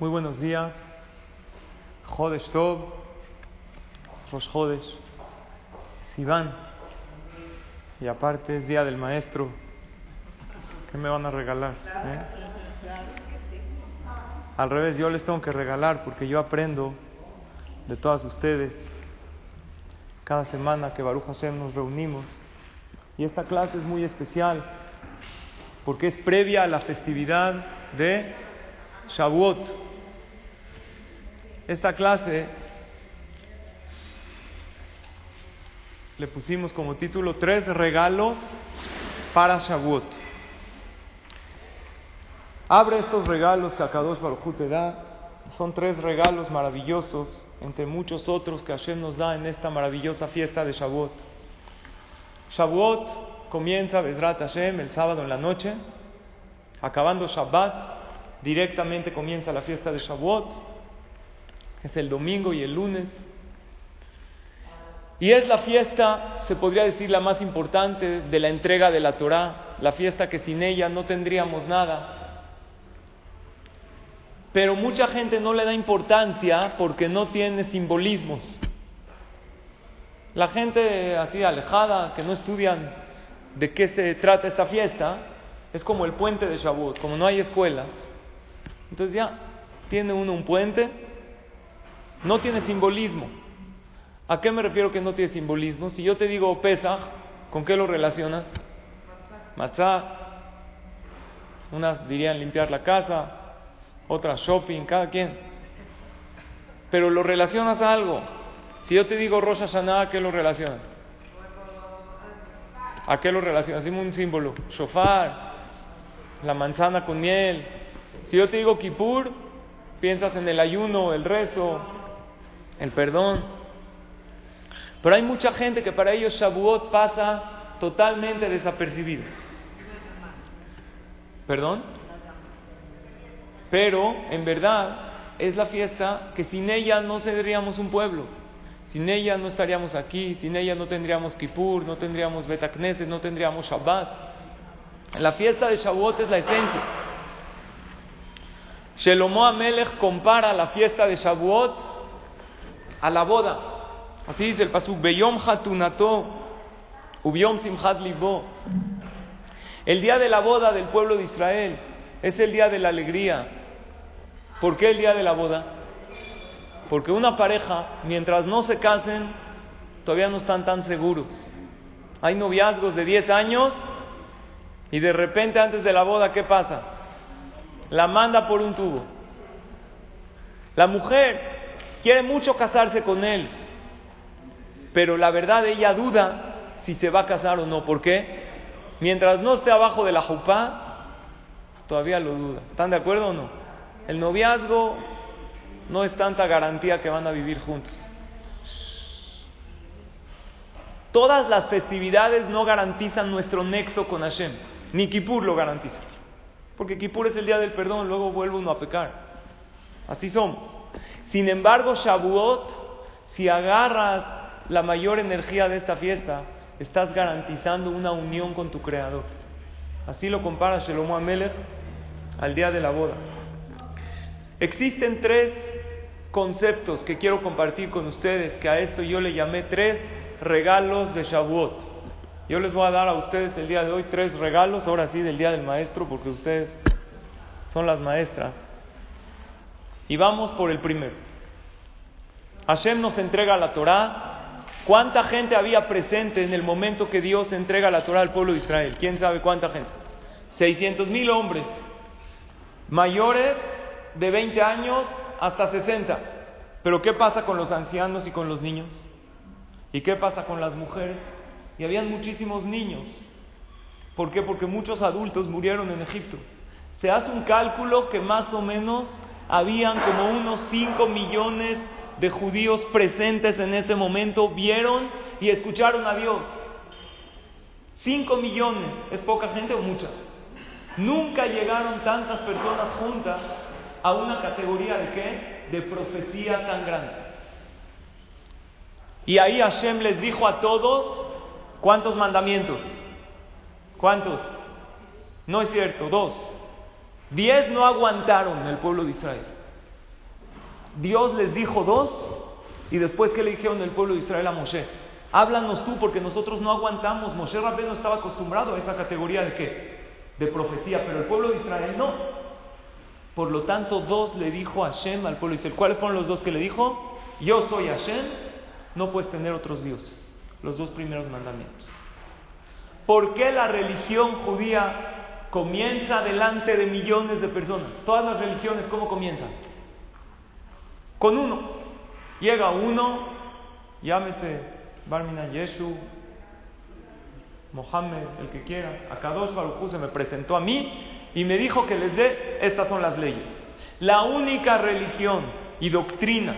Muy buenos días. Jodesh Tov, Rosh Jodesh, Sivan. Y aparte es Día del Maestro. ¿Qué me van a regalar? eh? Al revés, yo les tengo que regalar porque yo aprendo de todas ustedes. Cada semana que Baruch Hashem nos reunimos. Y esta clase es muy especial porque es previa a la festividad de Shavuot. Esta clase le pusimos como título Tres regalos para Shavuot. Abre estos regalos que Akadosh Baruj te da. Son tres regalos maravillosos, entre muchos otros que Hashem nos da en esta maravillosa fiesta de Shavuot. Shavuot comienza Bezrat Hashem el sábado en la noche. Acabando Shabbat, directamente comienza la fiesta de Shavuot. Es el domingo y el lunes. Y es la fiesta, se podría decir, la más importante de la entrega de la Torah, la fiesta que sin ella no tendríamos nada. Pero mucha gente no le da importancia porque no tiene simbolismos. La gente así alejada, que no estudian de qué se trata esta fiesta, es como el puente de Shavuot, como no hay escuelas. Entonces ya, tiene uno un puente, no tiene simbolismo. ¿A qué me refiero que no tiene simbolismo? Si yo te digo Pesach, ¿con qué lo relacionas? Matzah. Unas dirían limpiar la casa, otras shopping, cada quien. Pero lo relacionas a algo. Si yo te digo Rosh Hashanah, ¿a qué lo relacionas? ¿A qué lo relacionas? Dime un símbolo. Shofar, la manzana con miel. Si yo te digo Kippur, piensas en el ayuno, el rezo, el perdón. Pero hay mucha gente que para ellos Shavuot pasa totalmente desapercibido. ¿Perdón? Pero en verdad es la fiesta que sin ella no seríamos un pueblo. Sin ella no estaríamos aquí, sin ella no tendríamos Kippur, no tendríamos Betacneses, no tendríamos Shabbat. La fiesta de Shavuot es la esencia. Shelomo Amelech compara la fiesta de Shavuot a la boda. Así dice el pasuk, Beyom Hatunato, Ubiom Simchat Libo. El día de la boda del pueblo de Israel es el día de la alegría. ¿Por qué el día de la boda? Porque una pareja, mientras no se casen, todavía no están tan seguros. Hay noviazgos de 10 años y de repente antes de la boda, ¿qué pasa? La manda por un tubo. La mujer quiere mucho casarse con él, pero la verdad ella duda si se va a casar o no. ¿Por qué? Mientras no esté abajo de la jupá, todavía lo duda. ¿Están de acuerdo o no? El noviazgo no es tanta garantía que van a vivir juntos. Todas las festividades no garantizan nuestro nexo con Hashem. Ni Kippur lo garantiza. Porque Kippur es el día del perdón, luego vuelve uno a pecar. Así somos. Sin embargo, Shavuot, si agarras la mayor energía de esta fiesta, estás garantizando una unión con tu Creador. Así lo compara Shelomo Amelech al día de la boda. Existen tres conceptos que quiero compartir con ustedes, que a esto yo le llamé tres regalos de Shavuot. Yo les voy a dar a ustedes el día de hoy tres regalos, ahora sí, del día del maestro, porque ustedes son las maestras. Y vamos por el primero. Hashem nos entrega la Torah. ¿Cuánta gente había presente en el momento que Dios entrega la Torah al pueblo de Israel? ¿Quién sabe cuánta gente? 600 mil hombres, mayores de 20 años hasta 60. Pero ¿qué pasa con los ancianos y con los niños? ¿Y qué pasa con las mujeres? Y habían muchísimos niños. ¿Por qué? Porque muchos adultos murieron en Egipto. Se hace un cálculo que más o menos habían como unos 5 millones de judíos presentes en ese momento, vieron y escucharon a Dios. 5 millones, ¿es poca gente o mucha? Nunca llegaron tantas personas juntas a una categoría de qué? De profecía tan grande. Y ahí Hashem les dijo a todos, ¿cuántos mandamientos? ¿Cuántos? No es cierto, dos. Diez no aguantaron el pueblo de Israel. Dios les dijo dos y después que le dijeron el pueblo de Israel a Moshe, háblanos tú porque nosotros no aguantamos. Moshe no estaba acostumbrado a esa categoría de qué? De profecía, pero el pueblo de Israel no. Por lo tanto, dos le dijo a Hashem al pueblo de Israel. ¿Cuáles fueron los dos que le dijo? Yo soy Hashem, no puedes tener otros dioses. Los dos primeros mandamientos. ¿Por qué la religión judía comienza delante de millones de personas? Todas las religiones, ¿cómo comienzan? Con uno. Llega uno, llámese Barmina Yeshu, Mohammed, el que quiera, Akadosh Baruj se me presentó a mí y me dijo que les dé, estas son las leyes. La única religión y doctrina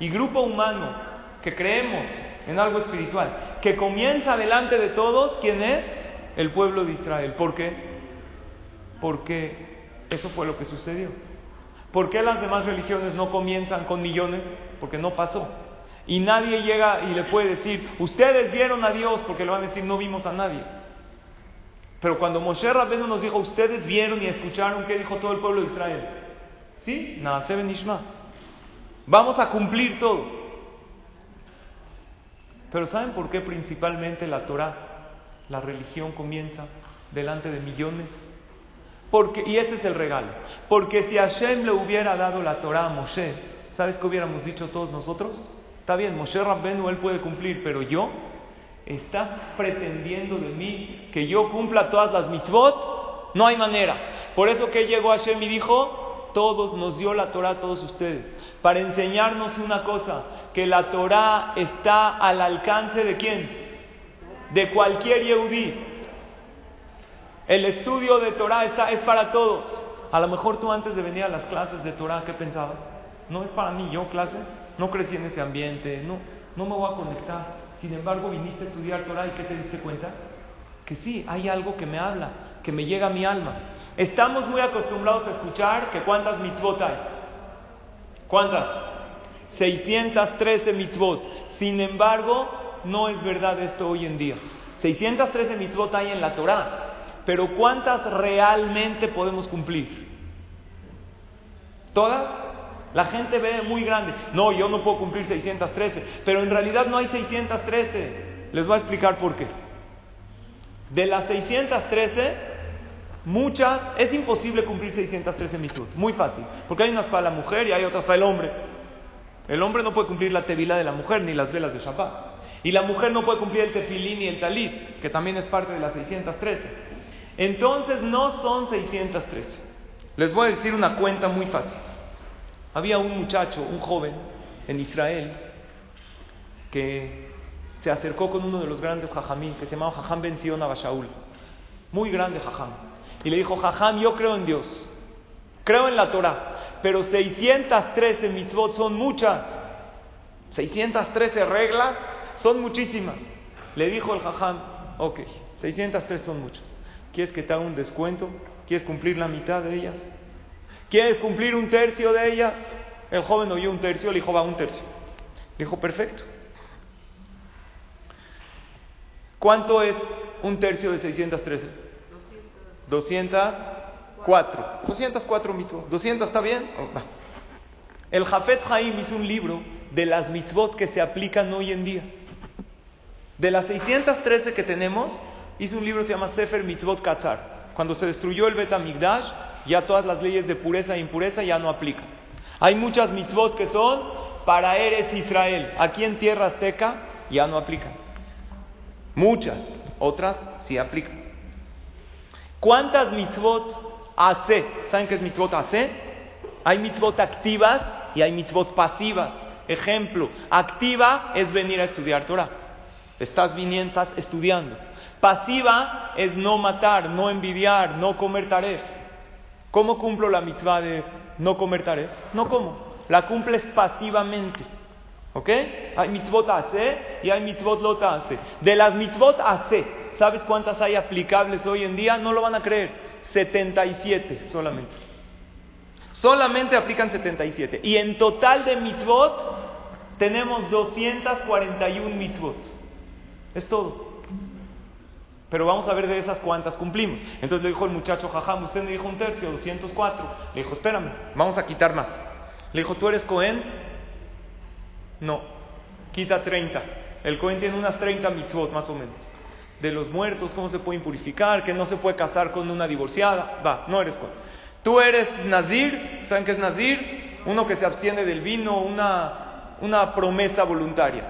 y grupo humano que creemos en algo espiritual, que comienza delante de todos, ¿quién es? El pueblo de Israel. ¿Por qué? Porque eso fue lo que sucedió. ¿Por qué las demás religiones no comienzan con millones? Porque no pasó. Y nadie llega y le puede decir, ustedes vieron a Dios, porque le van a decir, no vimos a nadie. Pero cuando Moshe Rabbeinu nos dijo, ustedes vieron y escucharon, ¿qué dijo todo el pueblo de Israel? Sí, Naaseben Ishma. Vamos a cumplir todo. Pero ¿saben por qué principalmente la Torah, la religión comienza delante de millones? Porque, y ese es el regalo. Porque si Hashem le hubiera dado la Torah a Moshe, ¿sabes qué hubiéramos dicho todos nosotros? Está bien, Moshe Rabbenu él puede cumplir, pero yo, ¿estás pretendiendo de mí que yo cumpla todas las mitzvot? No hay manera. Por eso que llegó Hashem y dijo, todos nos dio la Torah a todos ustedes, para enseñarnos una cosa, que la Torah está al alcance de quién? De cualquier Yehudí. El estudio de Torah está, es para todos. A lo mejor tú antes de venir a las clases de Torah, ¿qué pensabas? No es para mí, yo clase, no crecí en ese ambiente, no, no me voy a conectar. Sin embargo, viniste a estudiar Torah y ¿qué te diste cuenta? Que sí, hay algo que me habla, que me llega a mi alma. Estamos muy acostumbrados a escuchar que cuántas mitzvot hay. ¿Cuántas? 613 mitzvot. Sin embargo, no es verdad esto hoy en día. 613 mitzvot hay en la Torah. Pero ¿cuántas realmente podemos cumplir? ¿Todas? La gente ve muy grande. No, yo no puedo cumplir 613. Pero en realidad no hay 613. Les voy a explicar por qué. De las 613, muchas, es imposible cumplir 613 mitzvot. Muy fácil. Porque hay unas para la mujer y hay otras para el hombre. El hombre no puede cumplir la tevila de la mujer ni las velas de Shabbat. Y la mujer no puede cumplir el tefilín ni el talit, que también es parte de las 613. Entonces no son 613. Les voy a decir una cuenta muy fácil. Había un muchacho, un joven en Israel, que se acercó con uno de los grandes jajamín, que se llamaba Jajam Ben Zion Abashaul. Muy grande jajam. Y le dijo, jajam, yo creo en Dios. Creo en la Torah. Pero 613 mitzvot son muchas. 613 reglas son muchísimas. Le dijo el jajam, ok, 613 son muchas. ¿Quieres que te haga un descuento? ¿Quieres cumplir la mitad de ellas? ¿Quieres cumplir un tercio de ellas? El joven oyó un tercio, le dijo, va, un tercio. Le dijo, perfecto. ¿Cuánto es un tercio de 613? 204. 204 mitzvot. ¿200 está bien? Oh, El Jafet Haim hizo un libro de las mitzvot que se aplican hoy en día. De las 613 que tenemos, hizo un libro que se llama Sefer Mitzvot Katzar. Cuando se destruyó el Bet Migdash, ya todas las leyes de pureza e impureza ya no aplican. Hay muchas mitzvot que son para Eres Israel. Aquí en tierra azteca ya no aplican. Muchas, otras sí aplican. ¿Cuántas mitzvot hace? ¿Saben qué es mitzvot hace? Hay mitzvot activas y hay mitzvot pasivas. Ejemplo, activa es venir a estudiar Torah. Estás viniendo, estás estudiando. Pasiva es no matar, no envidiar, no comer taref. ¿Cómo cumplo la mitzvah de no comer taref? No como. La cumples pasivamente. ¿Ok? Hay mitzvot hace y hay mitzvot lot hace. De las mitzvot hace, ¿sabes cuántas hay aplicables hoy en día? No lo van a creer. 77 solamente. Solamente aplican 77. Y en total de mitzvot tenemos 241 mitzvot. Es todo. Pero vamos a ver de esas cuántas cumplimos. Entonces le dijo el muchacho, jajam, usted me dijo un tercio, 204. Le dijo, espérame, vamos a quitar más. Le dijo, ¿tú eres Cohen? No, quita 30. El Cohen tiene unas 30 mitzvot más o menos. De los muertos, cómo se puede impurificar, que no se puede casar con una divorciada. Va, no eres Cohen. Tú eres Nazir, ¿saben qué es Nazir? Uno que se abstiene del vino, una, una promesa voluntaria.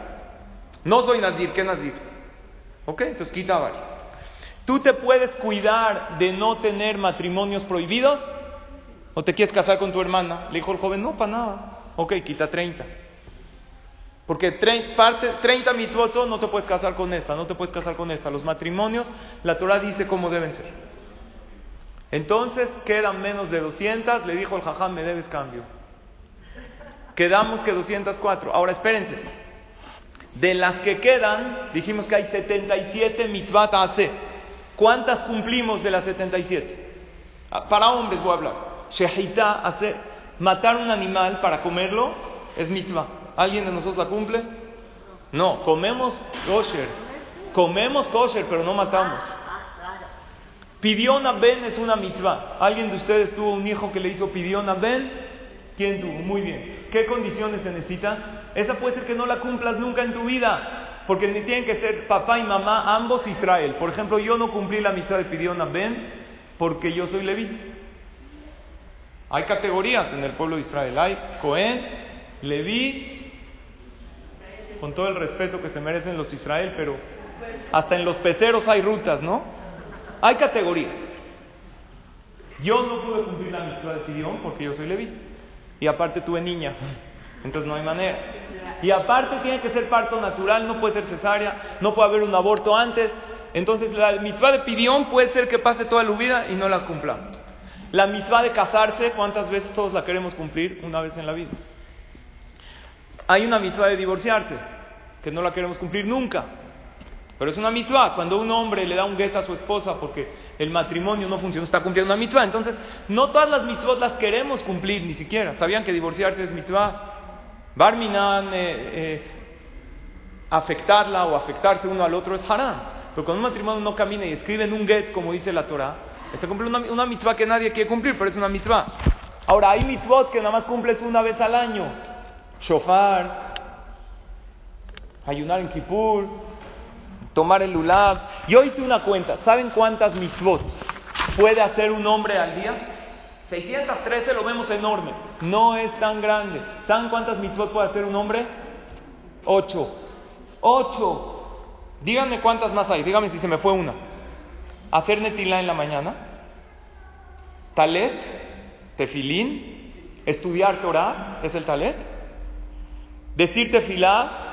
No soy Nazir, ¿qué Nazir? ¿Ok? Entonces quita varios. ¿Tú te puedes cuidar de no tener matrimonios prohibidos? ¿O te quieres casar con tu hermana? Le dijo el joven, no, para nada. Ok, quita 30. Porque 30 mitzvot no te puedes casar con esta, no te puedes casar con esta. Los matrimonios, la Torah dice cómo deben ser. Entonces quedan menos de 200, le dijo el jajam, me debes cambio. Quedamos que 204. Ahora espérense. De las que quedan, dijimos que hay 77 mitzvot hace. ¿Cuántas cumplimos de las 77? Ah, para hombres voy a hablar. Shehita, hace, matar un animal para comerlo es mitzvah. ¿Alguien de nosotros la cumple? No, comemos kosher. Comemos kosher, pero no matamos. Pidión Ben es una mitzvah. ¿Alguien de ustedes tuvo un hijo que le hizo pidión Ben? ¿Quién tuvo? Muy bien. ¿Qué condiciones se necesitan? Esa puede ser que no la cumplas nunca en tu vida. Porque tienen que ser papá y mamá, ambos Israel. Por ejemplo, yo no cumplí la mitzvah de pidión Ben porque yo soy Leví. Hay categorías en el pueblo de Israel. Hay Cohen, Leví, con todo el respeto que se merecen los Israel, pero hasta en los peceros hay rutas, ¿no? Hay categorías. Yo no pude cumplir la mitzvah de Pidión porque yo soy Leví. Y aparte tuve niña. Entonces no hay manera. Y aparte tiene que ser parto natural, no puede ser cesárea, no puede haber un aborto antes. Entonces la mitzvah de Pidión puede ser que pase toda la vida y no la cumplamos. La mitzvah de casarse, ¿cuántas veces todos la queremos cumplir? Una vez en la vida. Hay una mitzvah de divorciarse, que no la queremos cumplir nunca. Pero es una mitzvah. Cuando un hombre le da un guest a su esposa porque el matrimonio no funciona, está cumpliendo una mitzvah. Entonces, no todas las mitzvot las queremos cumplir, ni siquiera. ¿Sabían que divorciarse es mitzvah? Barminan, eh, eh, afectarla o afectarse uno al otro es haram. Pero cuando un matrimonio no camina y escriben un get, como dice la Torah, está cumpliendo una, una mitzvah que nadie quiere cumplir, pero es una mitzvah. Ahora, hay mitzvot que nada más cumples una vez al año. Shofar, ayunar en Kippur, tomar el lulav. Yo hice una cuenta. ¿Saben cuántas mitzvot puede hacer un hombre al día? 613 lo vemos enorme. No es tan grande. ¿Saben cuántas mitzvot puede hacer un hombre? Ocho. Ocho. Díganme cuántas más hay. Díganme si se me fue una. Hacer netilá en la mañana. Talet. Tefilín. Estudiar Torah. Es el talet. Decir tefilá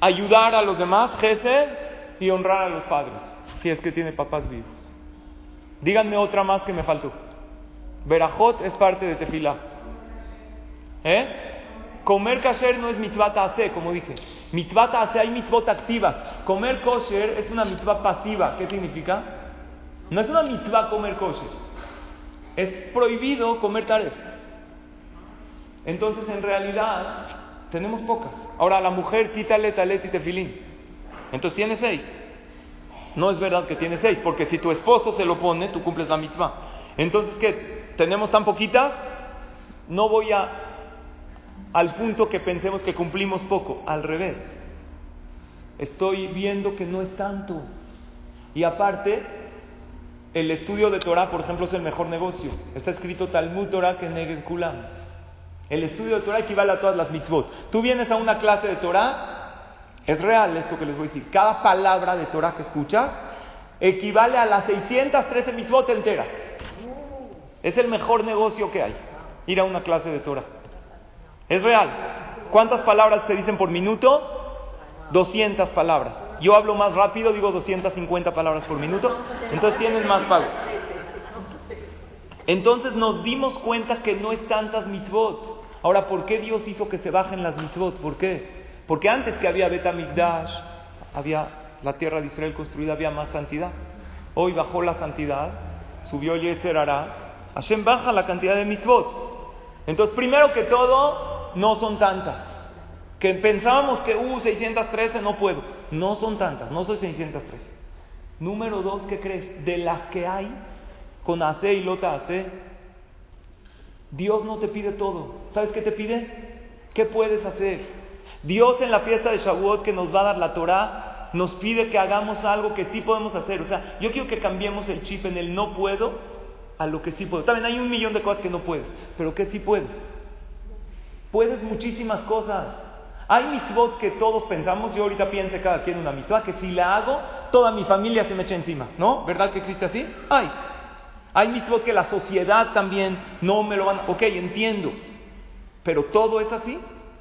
ayudar a los demás, Gesed, y honrar a los padres, si es que tiene papás vivos. Díganme otra más que me faltó. Berajot es parte de tefilá. ¿Eh? Comer kasher no es mitzvah hace, como dije. Mitzvah hace, hay mitzvot activas. Comer kosher es una mitzvah pasiva. ¿Qué significa? No es una mitzvah comer kosher. Es prohibido comer taref. Entonces, en realidad, tenemos pocas. Ahora, la mujer quítale talet y tefilín. Entonces tiene seis. No es verdad que tiene seis, porque si tu esposo se lo pone, tú cumples la misma. Entonces, ¿qué? ¿Tenemos tan poquitas? No voy a al punto que pensemos que cumplimos poco. Al revés. Estoy viendo que no es tanto. Y aparte, el estudio de Torah, por ejemplo, es el mejor negocio. Está escrito Talmud Torah que Neged Kulam. El estudio de Torah equivale a todas las mitzvot. Tú vienes a una clase de Torah, es real esto que les voy a decir. Cada palabra de Torah que escuchas equivale a las 613 mitzvot enteras. Es el mejor negocio que hay, ir a una clase de Torah. Es real. ¿Cuántas palabras se dicen por minuto? 200 palabras. Yo hablo más rápido, digo 250 palabras por minuto, entonces tienes más pago. Entonces nos dimos cuenta que no es tantas mitzvot. Ahora, ¿por qué Dios hizo que se bajen las mitzvot? ¿Por qué? Porque antes que había Betamigdash, había la tierra de Israel construida, había más santidad. Hoy bajó la santidad, subió Yeser Ara, Hashem baja la cantidad de mitzvot. Entonces, primero que todo, no son tantas. Que pensábamos que, uh, 613 no puedo. No son tantas, no soy 613. Número dos, ¿qué crees? De las que hay, con AC y Lota AC, Dios no te pide todo. ¿Sabes qué te pide? ¿Qué puedes hacer? Dios en la fiesta de Shavuot que nos va a dar la Torah nos pide que hagamos algo que sí podemos hacer. O sea, yo quiero que cambiemos el chip en el no puedo a lo que sí puedo. También hay un millón de cosas que no puedes, pero que sí puedes. Puedes muchísimas cosas. Hay mitzvot que todos pensamos, yo ahorita piense cada quien una mitzvah, que si la hago, toda mi familia se me echa encima, ¿no? ¿Verdad que existe así? Hay. Hay mitzvot que la sociedad también no me lo van a... Ok, entiendo. Pero todo es así.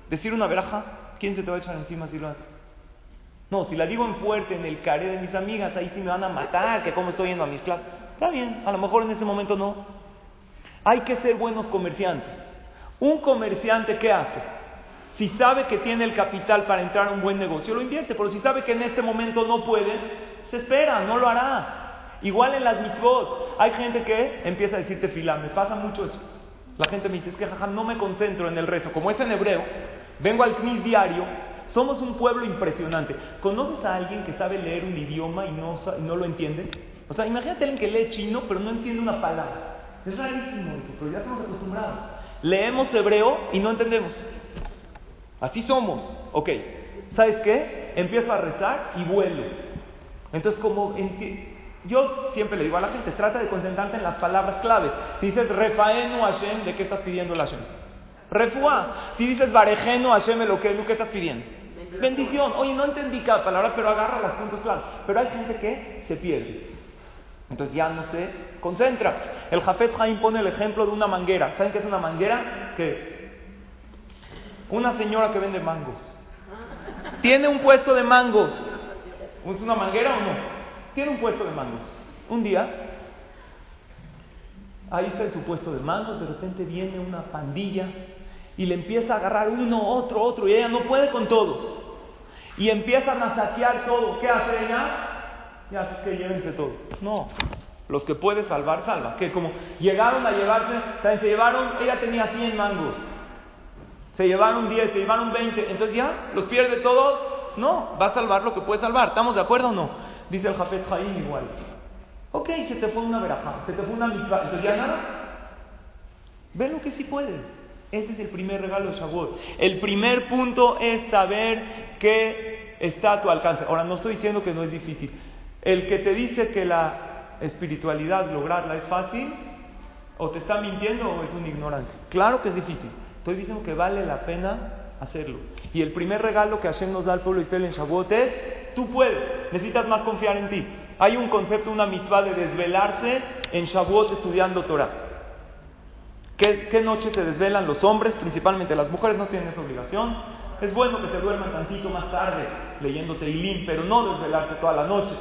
Decir una veraja, ¿quién se te va a echar encima si lo haces? No, si la digo en fuerte, en el caré de mis amigas, ahí sí me van a matar, que cómo estoy yendo a mis clases. Está bien, a lo mejor en ese momento no. Hay que ser buenos comerciantes. Un comerciante, ¿qué hace? Si sabe que tiene el capital para entrar a un buen negocio, lo invierte. Pero si sabe que en este momento no puede, se espera, no lo hará. Igual en las mitzvot. Hay gente que empieza a decirte fila, me pasa mucho eso. La gente me dice, es que jaja, no me concentro en el rezo. Como es en hebreo, vengo al CNIS diario. Somos un pueblo impresionante. ¿Conoces a alguien que sabe leer un idioma y no, y no lo entiende? O sea, imagínate alguien que lee chino pero no entiende una palabra. Es rarísimo eso, pero ya estamos acostumbrados. Leemos hebreo y no entendemos. Así somos. Ok, ¿sabes qué? Empiezo a rezar y vuelo. Entonces, como yo siempre le digo a la gente, trata de concentrarte en las palabras clave. Si dices refaenu Hashem, ¿de qué estás pidiendo el Hashem? Refuá. Si dices barejenu Hashem, lo que ¿qué estás pidiendo? Bendición. Oye, no entendí cada palabra, pero agarra las puntos claves. Pero hay gente que se pierde. Entonces ya no se concentra. El Jafet Jaim pone el ejemplo de una manguera. ¿Saben qué es una manguera? ¿Qué es? Una señora que vende mangos. Tiene un puesto de mangos. ¿Es una manguera o no? Tiene un puesto de mangos. Un día, ahí está en su puesto de mangos, de repente viene una pandilla y le empieza a agarrar uno, otro, otro, y ella no puede con todos. Y empiezan a saquear todo. ¿Qué hace ella? Ya que llévense todo. No, los que puede salvar, salva. Que como llegaron a llevarse, se llevaron, ella tenía 100 mangos. Se llevaron 10, se llevaron 20. Entonces ya, ¿los pierde todos? No, va a salvar lo que puede salvar. ¿Estamos de acuerdo o no? Dice el Jafet Jaim igual. Ok, se te fue una veraja, se te fue una mitzvah. Entonces ya nada. Ve lo que sí puedes. Ese es el primer regalo de Shavuot. El primer punto es saber que está a tu alcance. Ahora, no estoy diciendo que no es difícil. El que te dice que la espiritualidad, lograrla es fácil, o te está mintiendo o es un ignorante. Claro que es difícil. Estoy diciendo que vale la pena hacerlo. Y el primer regalo que Hashem nos da al pueblo de Israel en Shavuot es, tú puedes, necesitas más confiar en ti. Hay un concepto, una mitzvah de desvelarse en Shavuot estudiando Torah. ¿Qué, ¿Qué noche se desvelan los hombres? Principalmente las mujeres no tienen esa obligación. Es bueno que se duerman tantito más tarde leyendo Teilim, pero no desvelarse toda la noche.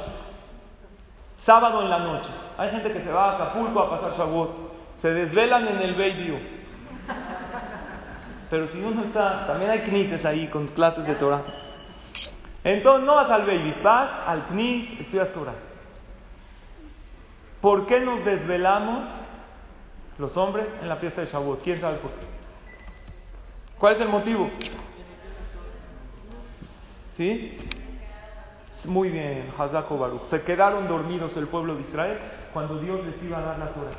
Sábado en la noche. Hay gente que se va a Acapulco a pasar Shavuot. Se desvelan en el Baby Pero si uno está, también hay knises ahí con clases de Torah. Entonces no vas al Baby, vas al knis, estudias Torah. ¿Por qué nos desvelamos los hombres en la fiesta de Shavuot? ¿Quién sabe por qué? ¿Cuál es el motivo? ¿Sí? Muy bien, Hazako Baruch. Se quedaron dormidos el pueblo de Israel cuando Dios les iba a dar la Torah.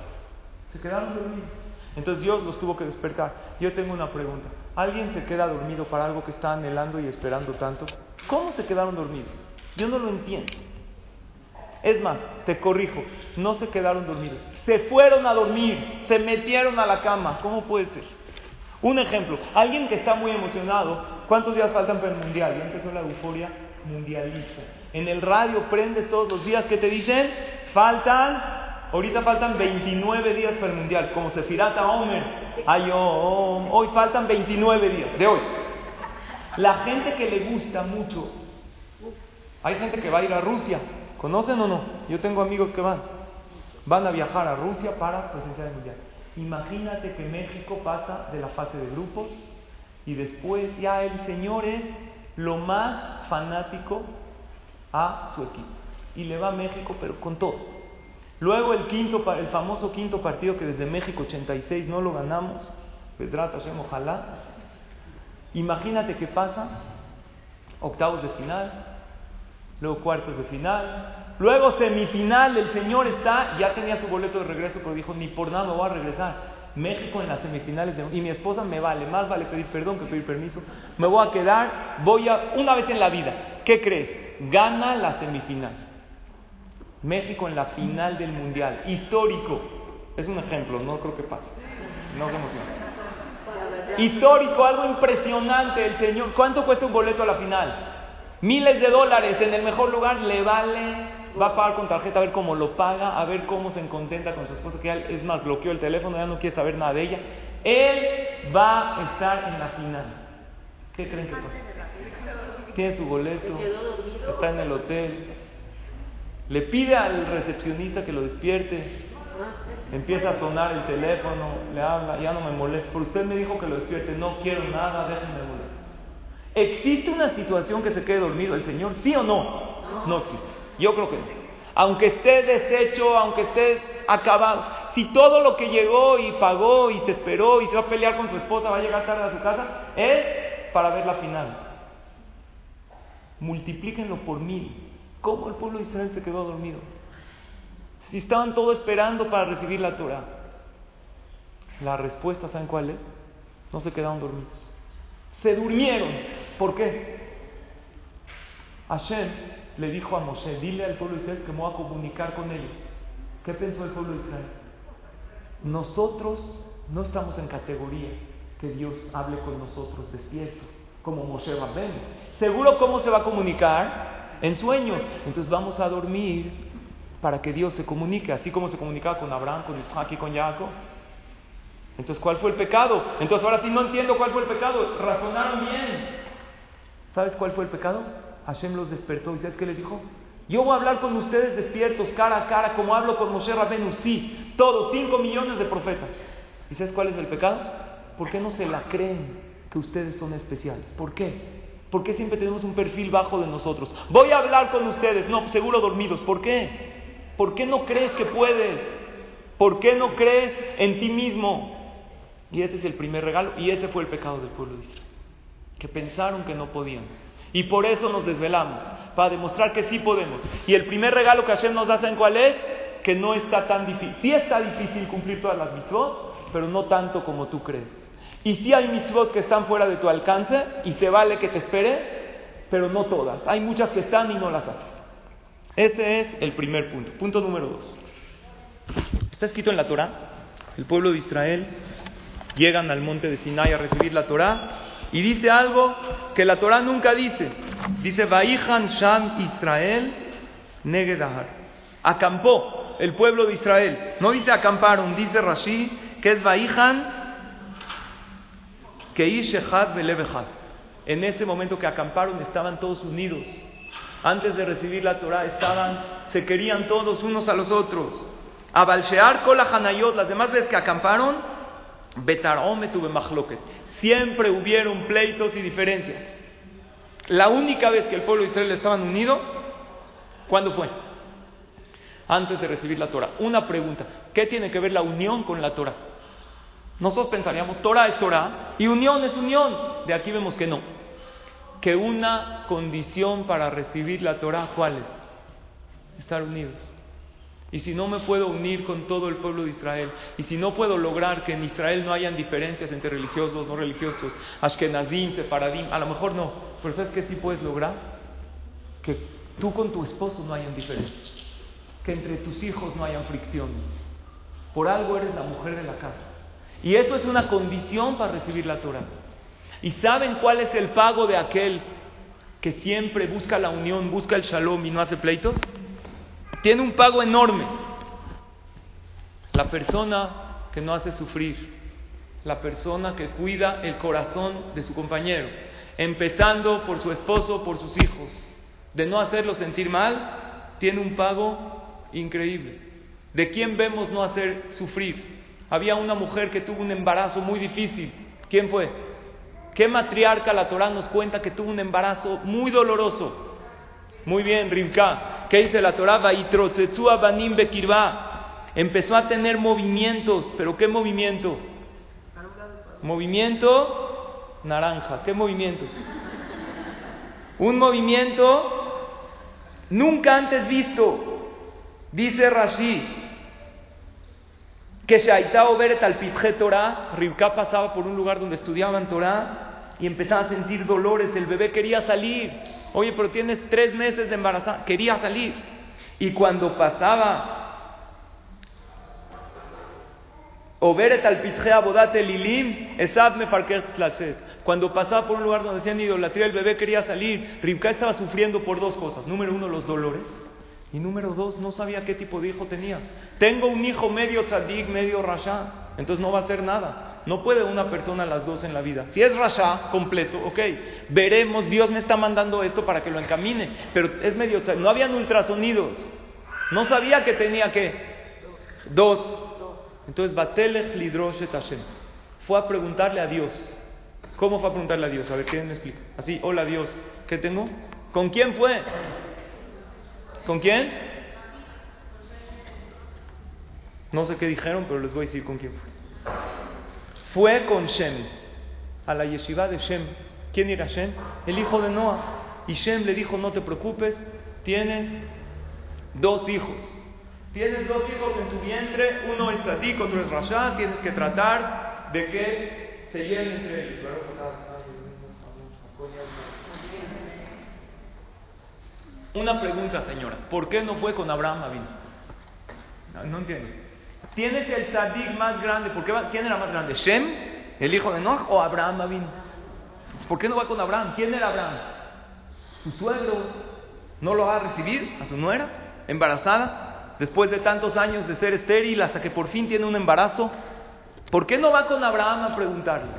Se quedaron dormidos. Entonces Dios los tuvo que despertar. Yo tengo una pregunta. ¿Alguien se queda dormido para algo que está anhelando y esperando tanto? ¿Cómo se quedaron dormidos? Yo no lo entiendo. Es más, te corrijo, no se quedaron dormidos. Se fueron a dormir, se metieron a la cama. ¿Cómo puede ser? Un ejemplo, alguien que está muy emocionado, ¿cuántos días faltan para el mundial? Ya empezó la euforia mundialista. En el radio prendes todos los días que te dicen, faltan, ahorita faltan 29 días para el mundial, como se firata Omer. Ay, hoy faltan 29 días, de hoy. La gente que le gusta mucho, hay gente que va a ir a Rusia, ¿conocen o no? Yo tengo amigos que van. van a viajar a Rusia para presenciar el Mundial. Imagínate que México pasa de la fase de grupos y después ya el Señor es lo más fanático a su equipo. Y le va a México, pero con todo. Luego el, quinto, el famoso quinto partido que desde México 86 no lo ganamos, pues ojalá. Imagínate qué pasa, octavos de final, luego cuartos de final, luego semifinal, el señor está, ya tenía su boleto de regreso, pero dijo, ni por nada me voy a regresar. México en las semifinales y mi esposa me vale, más vale pedir perdón que pedir permiso. Me voy a quedar, voy a, una vez en la vida, ¿qué crees? Gana la semifinal. México en la final del mundial, histórico. Es un ejemplo, no creo que pase. No se emociona. Histórico, algo impresionante. El señor, ¿cuánto cuesta un boleto a la final? Miles de dólares en el mejor lugar, le vale va a pagar con tarjeta a ver cómo lo paga, a ver cómo se contenta con su esposa, que es más, bloqueó el teléfono, ya no quiere saber nada de ella. Él va a estar en la final. ¿Qué creen que pasa? Tiene su boleto, está en el hotel, le pide al recepcionista que lo despierte, empieza a sonar el teléfono, le habla, ya no me molesta, por usted me dijo que lo despierte, no quiero nada, déjenme molestar. ¿Existe una situación que se quede dormido el Señor? ¿Sí o no? No existe. Yo creo que no. Aunque esté deshecho, aunque esté acabado, si todo lo que llegó y pagó y se esperó y se va a pelear con su esposa, va a llegar tarde a su casa, es para ver la final. Multiplíquenlo por mil. ¿Cómo el pueblo de Israel se quedó dormido? Si estaban todos esperando para recibir la Torah. La respuesta, ¿saben cuál es? No se quedaron dormidos. Se durmieron. ¿Por qué? Hashem le dijo a Moshe, dile al pueblo de Israel que me voy a comunicar con ellos. ¿Qué pensó el pueblo de Israel? Nosotros no estamos en categoría que Dios hable con nosotros despierto, como Moshe Rabben. Seguro cómo se va a comunicar en sueños. Entonces vamos a dormir para que Dios se comunique, así como se comunicaba con Abraham, con Isaac y con Jacob. Entonces, ¿cuál fue el pecado? Entonces, ahora sí no entiendo cuál fue el pecado. Razonaron bien. ¿Sabes cuál fue el pecado? Hashem los despertó y ¿sabes qué les dijo? Yo voy a hablar con ustedes despiertos, cara a cara, como hablo con Moshe Rabenu, sí, todos, cinco millones de profetas. ¿Y sabes cuál es el pecado? ¿Por qué no se la creen que ustedes son especiales? ¿Por qué? ¿Por qué siempre tenemos un perfil bajo de nosotros? Voy a hablar con ustedes, no, seguro dormidos. ¿Por qué? ¿Por qué no crees que puedes? ¿Por qué no crees en ti mismo? Y ese es el primer regalo, y ese fue el pecado del pueblo de Israel, que pensaron que no podían. Y por eso nos desvelamos, para demostrar que sí podemos. Y el primer regalo que Hashem nos da, ¿saben cuál es? Que no está tan difícil. Sí está difícil cumplir todas las mitzvot, pero no tanto como tú crees. Y sí hay mitzvot que están fuera de tu alcance y se vale que te esperes, pero no todas. Hay muchas que están y no las haces. Ese es el primer punto. Punto número dos. Está escrito en la Torah. El pueblo de Israel llegan al monte de Sinai a recibir la Torah y dice algo que la Torah nunca dice. Dice, Vaihan Sham Israel Negedahar. Acampó el pueblo de Israel. No dice acamparon, dice Rashi, que es Vaihan Keishehad Belebehad. En ese momento que acamparon estaban todos unidos. Antes de recibir la Torah estaban, se querían todos unos a los otros. A Balshear Hanayot, las demás veces que acamparon, Betarome tuve. Siempre hubieron pleitos y diferencias. La única vez que el pueblo de Israel estaban unidos, ¿cuándo fue? Antes de recibir la Torah. Una pregunta, ¿qué tiene que ver la unión con la Torah? Nosotros pensaríamos, Torah es Torah y unión es unión. De aquí vemos que no. Que una condición para recibir la Torah, ¿cuál es? Estar unidos. Y si no me puedo unir con todo el pueblo de Israel, y si no puedo lograr que en Israel no hayan diferencias entre religiosos, no religiosos, Ashkenazim, Separadim, a lo mejor no, pero ¿sabes qué sí puedes lograr? Que tú con tu esposo no hayan diferencias, que entre tus hijos no hayan fricciones. Por algo eres la mujer de la casa. Y eso es una condición para recibir la Torah. ¿Y saben cuál es el pago de aquel que siempre busca la unión, busca el shalom y no hace pleitos? Tiene un pago enorme. La persona que no hace sufrir, la persona que cuida el corazón de su compañero, empezando por su esposo, por sus hijos, de no hacerlo sentir mal, tiene un pago increíble. ¿De quién vemos no hacer sufrir? Había una mujer que tuvo un embarazo muy difícil. ¿Quién fue? ¿Qué matriarca la Torah nos cuenta que tuvo un embarazo muy doloroso? Muy bien, Rivka. ¿Qué dice la Torah? Empezó a tener movimientos. ¿Pero qué movimiento? Movimiento naranja. ¿Qué movimiento? Un movimiento nunca antes visto. Dice Rashi que Shaitao Beret al Torah, Rivka pasaba por un lugar donde estudiaban Torah y empezaba a sentir dolores. El bebé quería salir. Oye, pero tienes tres meses de embarazada. Quería salir. Y cuando pasaba Cuando pasaba por un lugar donde decían idolatría, el bebé quería salir. Rivka estaba sufriendo por dos cosas. Número uno, los dolores. Y número dos, no sabía qué tipo de hijo tenía. Tengo un hijo medio tzadik, medio rasha. Entonces no va a hacer nada. No puede una persona las dos en la vida. Si es rasha completo, ok. Veremos, Dios me está mandando esto para que lo encamine. Pero es medio. No habían ultrasonidos. No sabía que tenía que. Dos. Entonces, Batelech Lidroshet Hashem. Fue a preguntarle a Dios. ¿Cómo fue a preguntarle a Dios? A ver, ¿quién me explica? Así, hola Dios, ¿qué tengo? ¿Con quién fue? ¿Con quién? No sé qué dijeron, pero les voy a decir con quién fue. Fue con Shem, a la yeshiva de Shem. ¿Quién era Shem? El hijo de Noah. Y Shem le dijo, no te preocupes, tienes dos hijos. Tienes dos hijos en tu vientre, uno es Sadik, otro es Rasha, tienes que tratar de que se lleven entre ellos. Una pregunta, señoras. ¿Por qué no fue con Abraham Avinu? No, entiendo. ¿Tienes el tzadik más grande? ¿Por qué ¿Quién era más grande? ¿Shem, el hijo de Noah, o Abraham Avinu? ¿Por qué no va con Abraham? ¿Quién era Abraham? Su suegro no lo va a recibir a su nuera, embarazada, después de tantos años de ser estéril hasta que por fin tiene un embarazo. ¿Por qué no va con Abraham a preguntarle?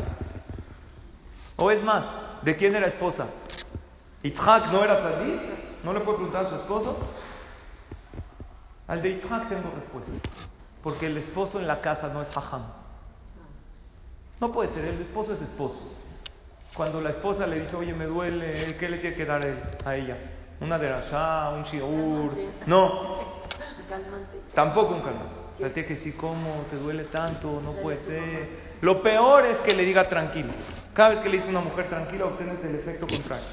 O es más, ¿de quién era esposa? ¿Itzhak no era tzadik? ¿No le puede preguntar a su esposo? Al de Yitzhak tengo respuesta. Porque el esposo en la casa no es hajam. No puede ser, el esposo es esposo. Cuando la esposa le dice, oye, me duele, ¿qué le tiene que dar a ella? ¿Una derashá, un shiur? No. Tampoco un calmante. Le tiene que decir, ¿cómo te duele tanto? No puede ser. Lo peor es que le diga tranquilo. Cada vez que le dice una mujer tranquila, obtienes el efecto contrario.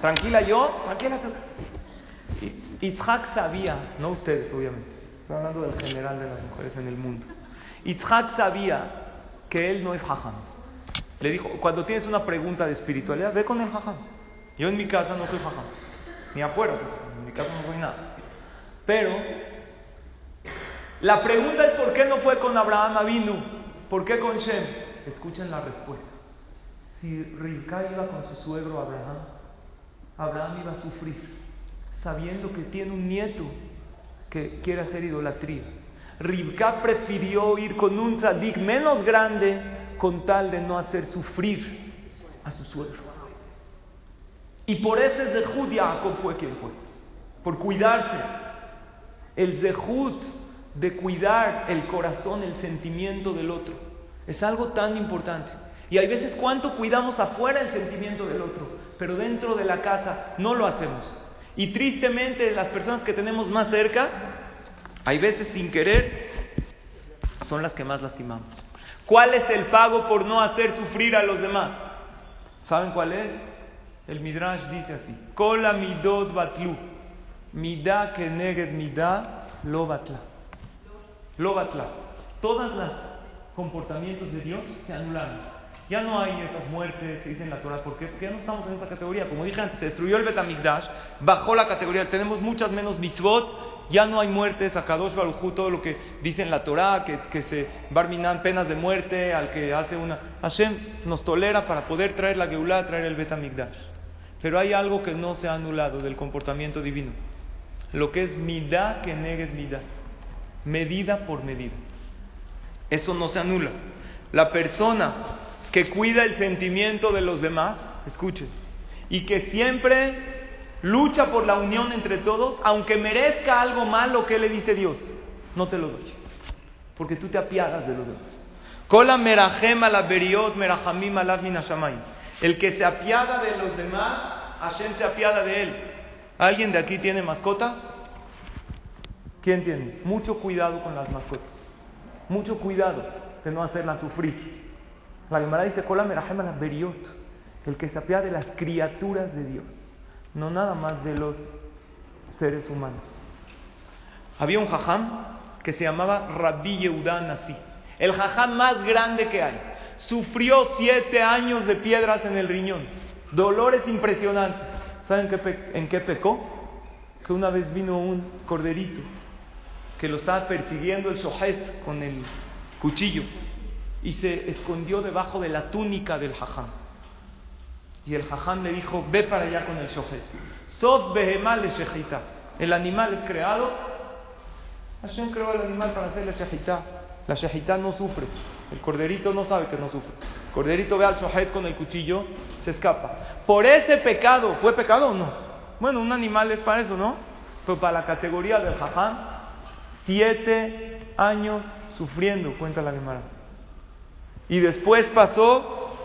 Tranquila yo, tranquila tú. Itzhak sabía, no ustedes obviamente, estoy hablando del general de las mujeres en el mundo. Itzhak sabía que él no es jajam. Le dijo, cuando tienes una pregunta de espiritualidad, ve con el jajam. Yo en mi casa no soy jajam, ni afuera, en mi casa no soy nada. Pero la pregunta es por qué no fue con Abraham Avinu, por qué con Shem. Escuchen la respuesta. Si Rivka iba con su suegro Abraham, Abraham iba a sufrir sabiendo que tiene un nieto que quiere hacer idolatría. Rivka prefirió ir con un tzadik menos grande con tal de no hacer sufrir a su suegro. Y por ese Zehut Jacob fue quien fue, por cuidarse. El Zehut de cuidar el corazón, el sentimiento del otro, es algo tan importante. Y hay veces cuánto cuidamos afuera el sentimiento del otro, pero dentro de la casa no lo hacemos. Y tristemente las personas que tenemos más cerca, hay veces sin querer, son las que más lastimamos. ¿Cuál es el pago por no hacer sufrir a los demás? ¿Saben cuál es? El Midrash dice así: Kola midot batlu. Mida que neged mida lo batla. Lo batla. Todos los comportamientos de Dios se anularon. Ya no hay esas muertes que dicen la Torah. ¿Por qué? Porque ya no estamos en esa categoría. Como dije antes, se destruyó el Betamigdash, bajó la categoría. Tenemos muchas menos mitzvot. Ya no hay muertes. A Kadosh Barujú, todo lo que dice en la Torah, que, que se barminan penas de muerte al que hace una. Hashem nos tolera para poder traer la Geulah, traer el Betamigdash. Pero hay algo que no se ha anulado del comportamiento divino. Lo que es midá que negues midá. Medida por medida. Eso no se anula. La persona que cuida el sentimiento de los demás, escuchen, y que siempre lucha por la unión entre todos, aunque merezca algo malo, ¿qué le dice Dios? no te lo doy. Porque tú te apiadas de los demás. Kola merajem la beriot merajamim El que se apiada de los demás, Hashem se apiada de él. ¿Alguien de aquí tiene mascotas? ¿Quién tiene? Mucho cuidado con las mascotas. Mucho cuidado de no hacerlas sufrir. La Gemara dice. El que se apiada de las criaturas de Dios. No nada más de los seres humanos. Había un jajam que se llamaba Rabbi Yehuda Nasi, el jajam más grande que hay. Sufrió siete años de piedras en el riñón, dolores impresionantes. ¿Saben en qué pecó? Que una vez vino un corderito que lo estaba persiguiendo el shohet con el cuchillo y se escondió debajo de la túnica del jajam. Y el jajam le dijo, ve para allá con el shohet. Sof behemal El animal es creado. Hashem creó el animal para hacerle shahita. La shahita no sufre. El corderito no sabe que no sufre. El corderito ve al shohet con el cuchillo, se escapa. Por ese pecado, ¿fue pecado o no? Bueno, un animal es para eso, ¿no? Pero para la categoría del jajam, siete años sufriendo, cuenta la Gemara. Y después pasó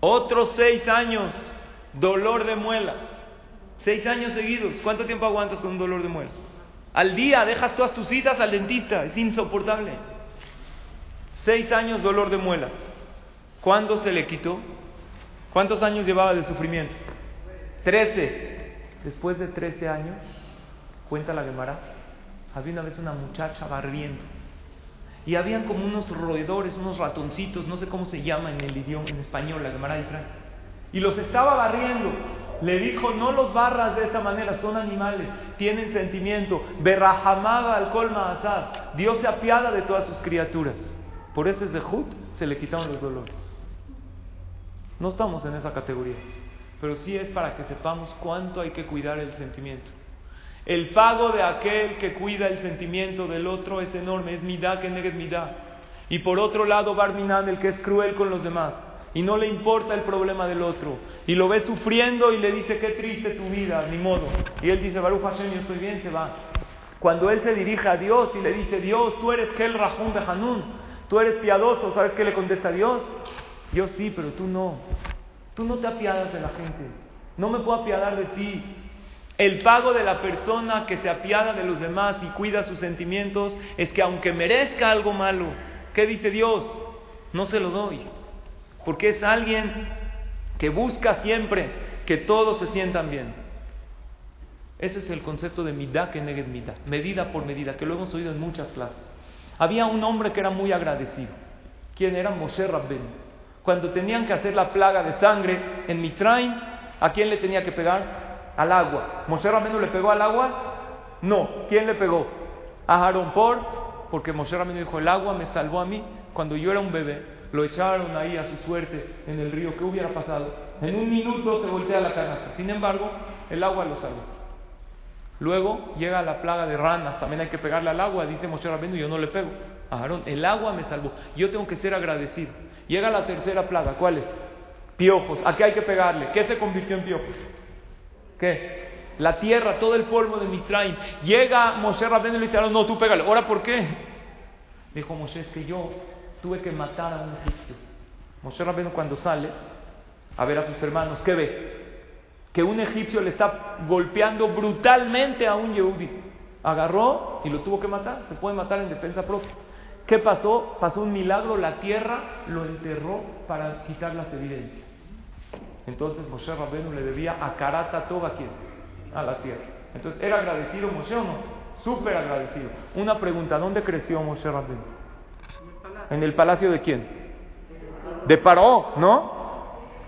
otros seis años, dolor de muelas. Seis años seguidos. ¿Cuánto tiempo aguantas con un dolor de muela? Al día dejas todas tus citas al dentista. Es insoportable. Seis años dolor de muelas. ¿Cuándo se le quitó? ¿Cuántos años llevaba de sufrimiento? Trece. Después de trece años, cuenta la Gemara, había una vez una muchacha barriendo. Y habían como unos roedores, unos ratoncitos, no sé cómo se llama en el idioma, en español, la Gemara. Y los estaba barriendo. Le dijo, no los barras de esa manera, son animales, tienen sentimiento. Berrahamada al colma asad. Dios se apiada de todas sus criaturas. Por ese Zehut se le quitaron los dolores. No estamos en esa categoría, pero sí es para que sepamos cuánto hay que cuidar el sentimiento. El pago de aquel que cuida el sentimiento del otro es enorme, es midá que negue midá. Y por otro lado, Barminan, el que es cruel con los demás y no le importa el problema del otro y lo ve sufriendo y le dice qué triste tu vida, ni modo. Y él dice, Baruch Hashem, yo estoy bien, se va. Cuando él se dirige a Dios y le dice, Dios, tú eres Kel Rahun de Hanun, tú eres piadoso, ¿sabes qué le contesta a Dios? Yo sí, pero tú no. Tú no te apiadas de la gente. No me puedo apiadar de ti. El pago de la persona que se apiada de los demás y cuida sus sentimientos es que aunque merezca algo malo, ¿qué dice Dios? No se lo doy porque es alguien que busca siempre que todos se sientan bien. Ese es el concepto de midah que neget midah, medida por medida, que lo hemos oído en muchas clases. Había un hombre que era muy agradecido. ¿Quién era? Moshe Rabben. Cuando tenían que hacer la plaga de sangre en Mitraim, ¿a quién le tenía que pegar? Al agua. ¿Moshe Rabben le pegó al agua? No. ¿Quién le pegó? A Harón por, porque Moshe Rabben dijo, el agua me salvó a mí cuando yo era un bebé lo echaron ahí a su suerte en el río, ¿qué hubiera pasado? En un minuto se voltea la canasta. Sin embargo, el agua lo salvó. Luego llega la plaga de ranas, también hay que pegarle al agua, dice Moshe Rabbeinu, yo no le pego. A Aarón, el agua me salvó. Yo tengo que ser agradecido. Llega la tercera plaga, ¿cuál es? Piojos. ¿A qué hay que pegarle? ¿Qué se convirtió en piojos? ¿Qué? La tierra, todo el polvo de Mitraim. Llega Moshe Rabbeinu y le dice, no, tú pégale. ¿Ahora por qué? Dijo Moshe, es que yo tuve que matar a un egipcio. Moshe Rabbeinu cuando sale a ver a sus hermanos, ¿qué ve? Que un egipcio le está golpeando brutalmente a un yehudi. Agarró y lo tuvo que matar. Se puede matar en defensa propia. ¿Qué pasó? Pasó un milagro, la tierra lo enterró para quitar las evidencias. Entonces Moshe Rabbeinu le debía a Karata Toba, ¿quién? A la tierra. Entonces, ¿era agradecido Moshe o no? Súper agradecido. Una pregunta, ¿dónde creció Moshe Rabbeinu? ¿En el palacio de quién? De Paró, ¿no?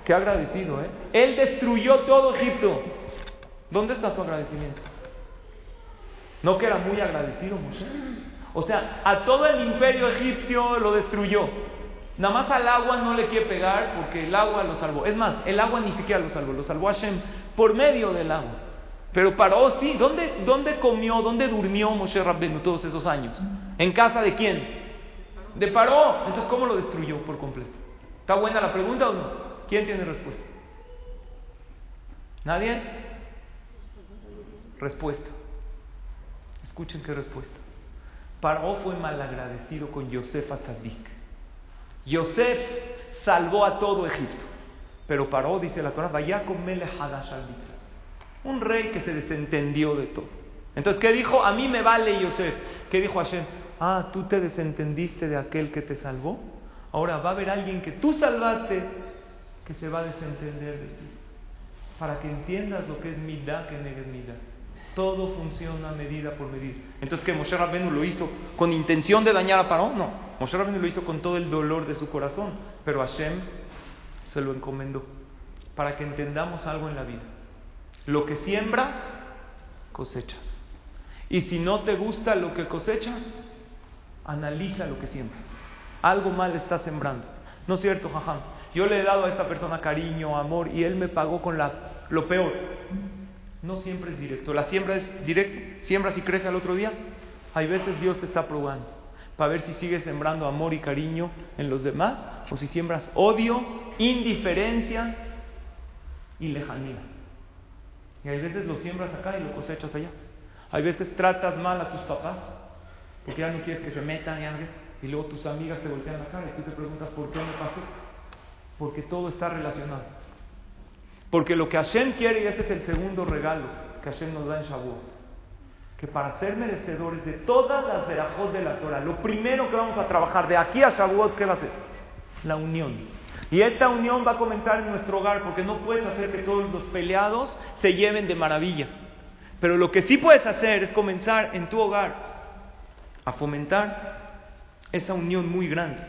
Qué agradecido, ¿eh? Él destruyó todo Egipto. ¿Dónde está su agradecimiento? ¿No que era muy agradecido Moshe? O sea, a todo el imperio egipcio lo destruyó. Nada más al agua no le quiere pegar porque el agua lo salvó. Es más, el agua ni siquiera lo salvó, lo salvó Hashem por medio del agua. Pero Paró sí, ¿dónde, dónde comió, dónde durmió Moshe Rabbenu todos esos años? ¿En casa de quién? de Paró. Entonces, ¿cómo lo destruyó por completo? ¿Está buena la pregunta o no? ¿Quién tiene respuesta? ¿Nadie? Respuesta. Escuchen qué respuesta. Paró fue malagradecido con Yosef Atzadik. Yosef salvó a todo Egipto. Pero Paró, dice la Torah, vaya con Hadash al Un rey que se desentendió de todo. Entonces, ¿qué dijo? A mí me vale Yosef. ¿Qué dijo Hashem? Ah, tú te desentendiste de aquel que te salvó. Ahora va a haber alguien que tú salvaste que se va a desentender de ti. Para que entiendas lo que es midá, que es midá. Todo funciona medida por medida. Entonces, ¿que Moshe Rabbenu lo hizo con intención de dañar a Paró? No. Moshe Rabbenu lo hizo con todo el dolor de su corazón. Pero Hashem se lo encomendó. Para que entendamos algo en la vida. Lo que siembras, cosechas. Y si no te gusta lo que cosechas, analiza lo que siembras. Algo mal estás sembrando. ¿No es cierto, jajam? Yo le he dado a esta persona cariño, amor, y él me pagó con lo peor. No siempre es directo. La siembra es directa. Siembra y crece al otro día. Hay veces Dios te está probando para ver si sigues sembrando amor y cariño en los demás o si siembras odio, indiferencia y lejanía. Y hay veces lo siembras acá y lo cosechas allá. Hay veces tratas mal a tus papás porque ya no quieres que se metan y luego tus amigas te voltean la cara y tú te preguntas por qué me pasó. Porque todo está relacionado. Porque lo que Hashem quiere, y este es el segundo regalo que Hashem nos da en Shavuot, que para ser merecedores de todas las verajos de la Torah, lo primero que vamos a trabajar de aquí a Shavuot, ¿qué va a ser? La unión. Y esta unión va a comenzar en nuestro hogar, porque no puedes hacer que todos los peleados se lleven de maravilla. Pero lo que sí puedes hacer es comenzar en tu hogar a fomentar esa unión muy grande.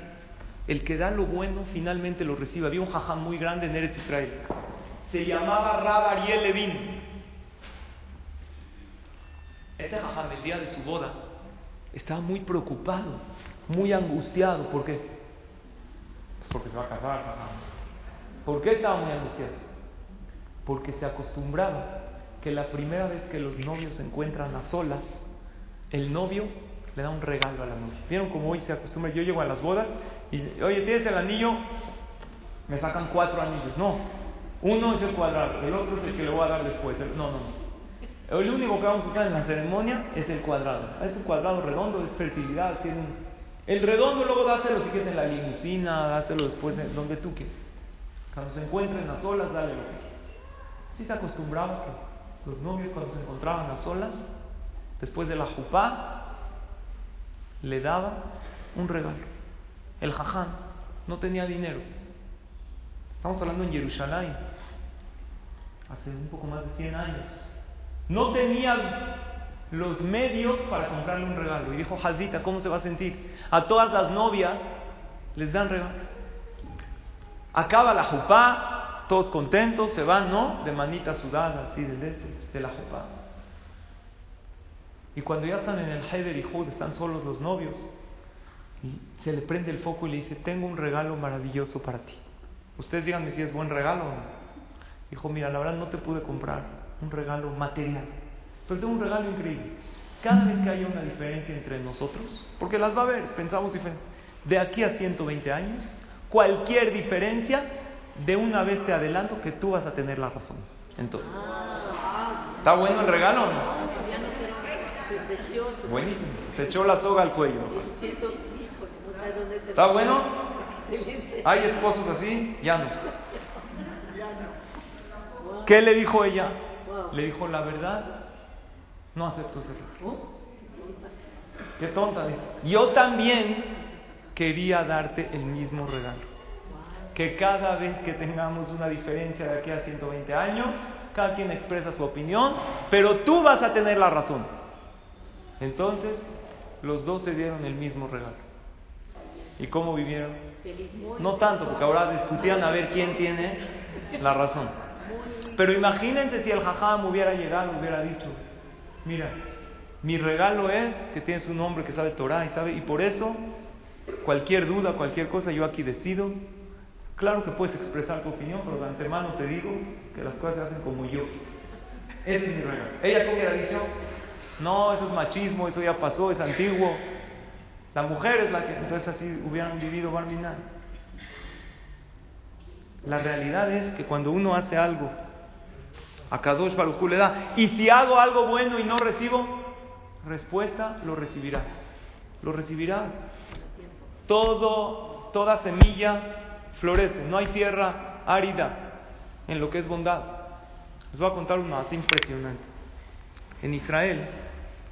El que da lo bueno finalmente lo recibe. Había un jajam muy grande en Eretz Israel se llamaba Rab Ariel Levin. Ese jajam, el día de su boda, estaba muy preocupado, muy angustiado. ¿Por qué? Porque se va a casar, ¿Por qué estaba muy angustiado? Porque se acostumbraba que la primera vez que los novios se encuentran a solas, el novio le da un regalo a la novia. ¿Vieron cómo hoy se acostumbra? Yo llego a las bodas y, oye, ¿tienes el anillo? Me sacan cuatro anillos. No, uno es el cuadrado, el otro es el que le voy a dar después. No, no, no. El único que vamos a usar en la ceremonia es el cuadrado. Es un cuadrado redondo, es fertilidad, tiene El redondo luego dáselo si quieres en la limusina, dáselo después en donde tú quieras. Cuando se encuentren a solas, dale lo que quieras. Sí se acostumbraba que los novios cuando se encontraban a solas, después de la jupá, le daba un regalo. El jaján no tenía dinero. Estamos hablando en Jerusalén, hace un poco más de 100 años. No tenía los medios para comprarle un regalo. Y dijo Hazita, ¿cómo se va a sentir? A todas las novias les dan regalo. Acaba la jupá, todos contentos, se van, ¿no? De manita sudada, así de, de la jupá. Y cuando ya están en el Heider y Jud, están solos los novios, se le prende el foco y le dice, tengo un regalo maravilloso para ti. Ustedes díganme si es buen regalo no. Dijo, mira, la verdad no te pude comprar un regalo material, pero tengo un regalo increíble. Cada vez que haya una diferencia entre nosotros, porque las va a haber, pensamos diferente, de aquí a 120 años, cualquier diferencia, de una vez te adelanto que tú vas a tener la razón. Entonces, ¿está bueno el regalo o no? Buenísimo, se echó la soga al cuello. ¿Está bueno? ¿Hay esposos así? Ya no. ¿Qué le dijo ella? Le dijo, la verdad, no acepto ese regalo. Qué tonta. Yo también quería darte el mismo regalo. Que cada vez que tengamos una diferencia de aquí a 120 años, cada quien expresa su opinión, pero tú vas a tener la razón. Entonces, los dos se dieron el mismo regalo. ¿Y cómo vivieron? No tanto, porque ahora discutían a ver quién tiene la razón. Pero imagínense si el jajam hubiera llegado, hubiera dicho, mira, mi regalo es que tienes un hombre que sabe Torah y sabe, y por eso cualquier duda, cualquier cosa, yo aquí decido. Claro que puedes expresar tu opinión, pero de antemano te digo que las cosas se hacen como yo. Ese es mi regalo. Ella que hubiera dicho, no, eso es machismo, eso ya pasó, es antiguo. La mujer es la que, entonces así hubieran vivido Barminan. La realidad es que cuando uno hace algo, a Kadosh Baruj le da, y si hago algo bueno y no recibo respuesta, lo recibirás. lo recibirás. Todo, toda semilla florece, no hay tierra árida en lo que es bondad. Les voy a contar una más impresionante. En Israel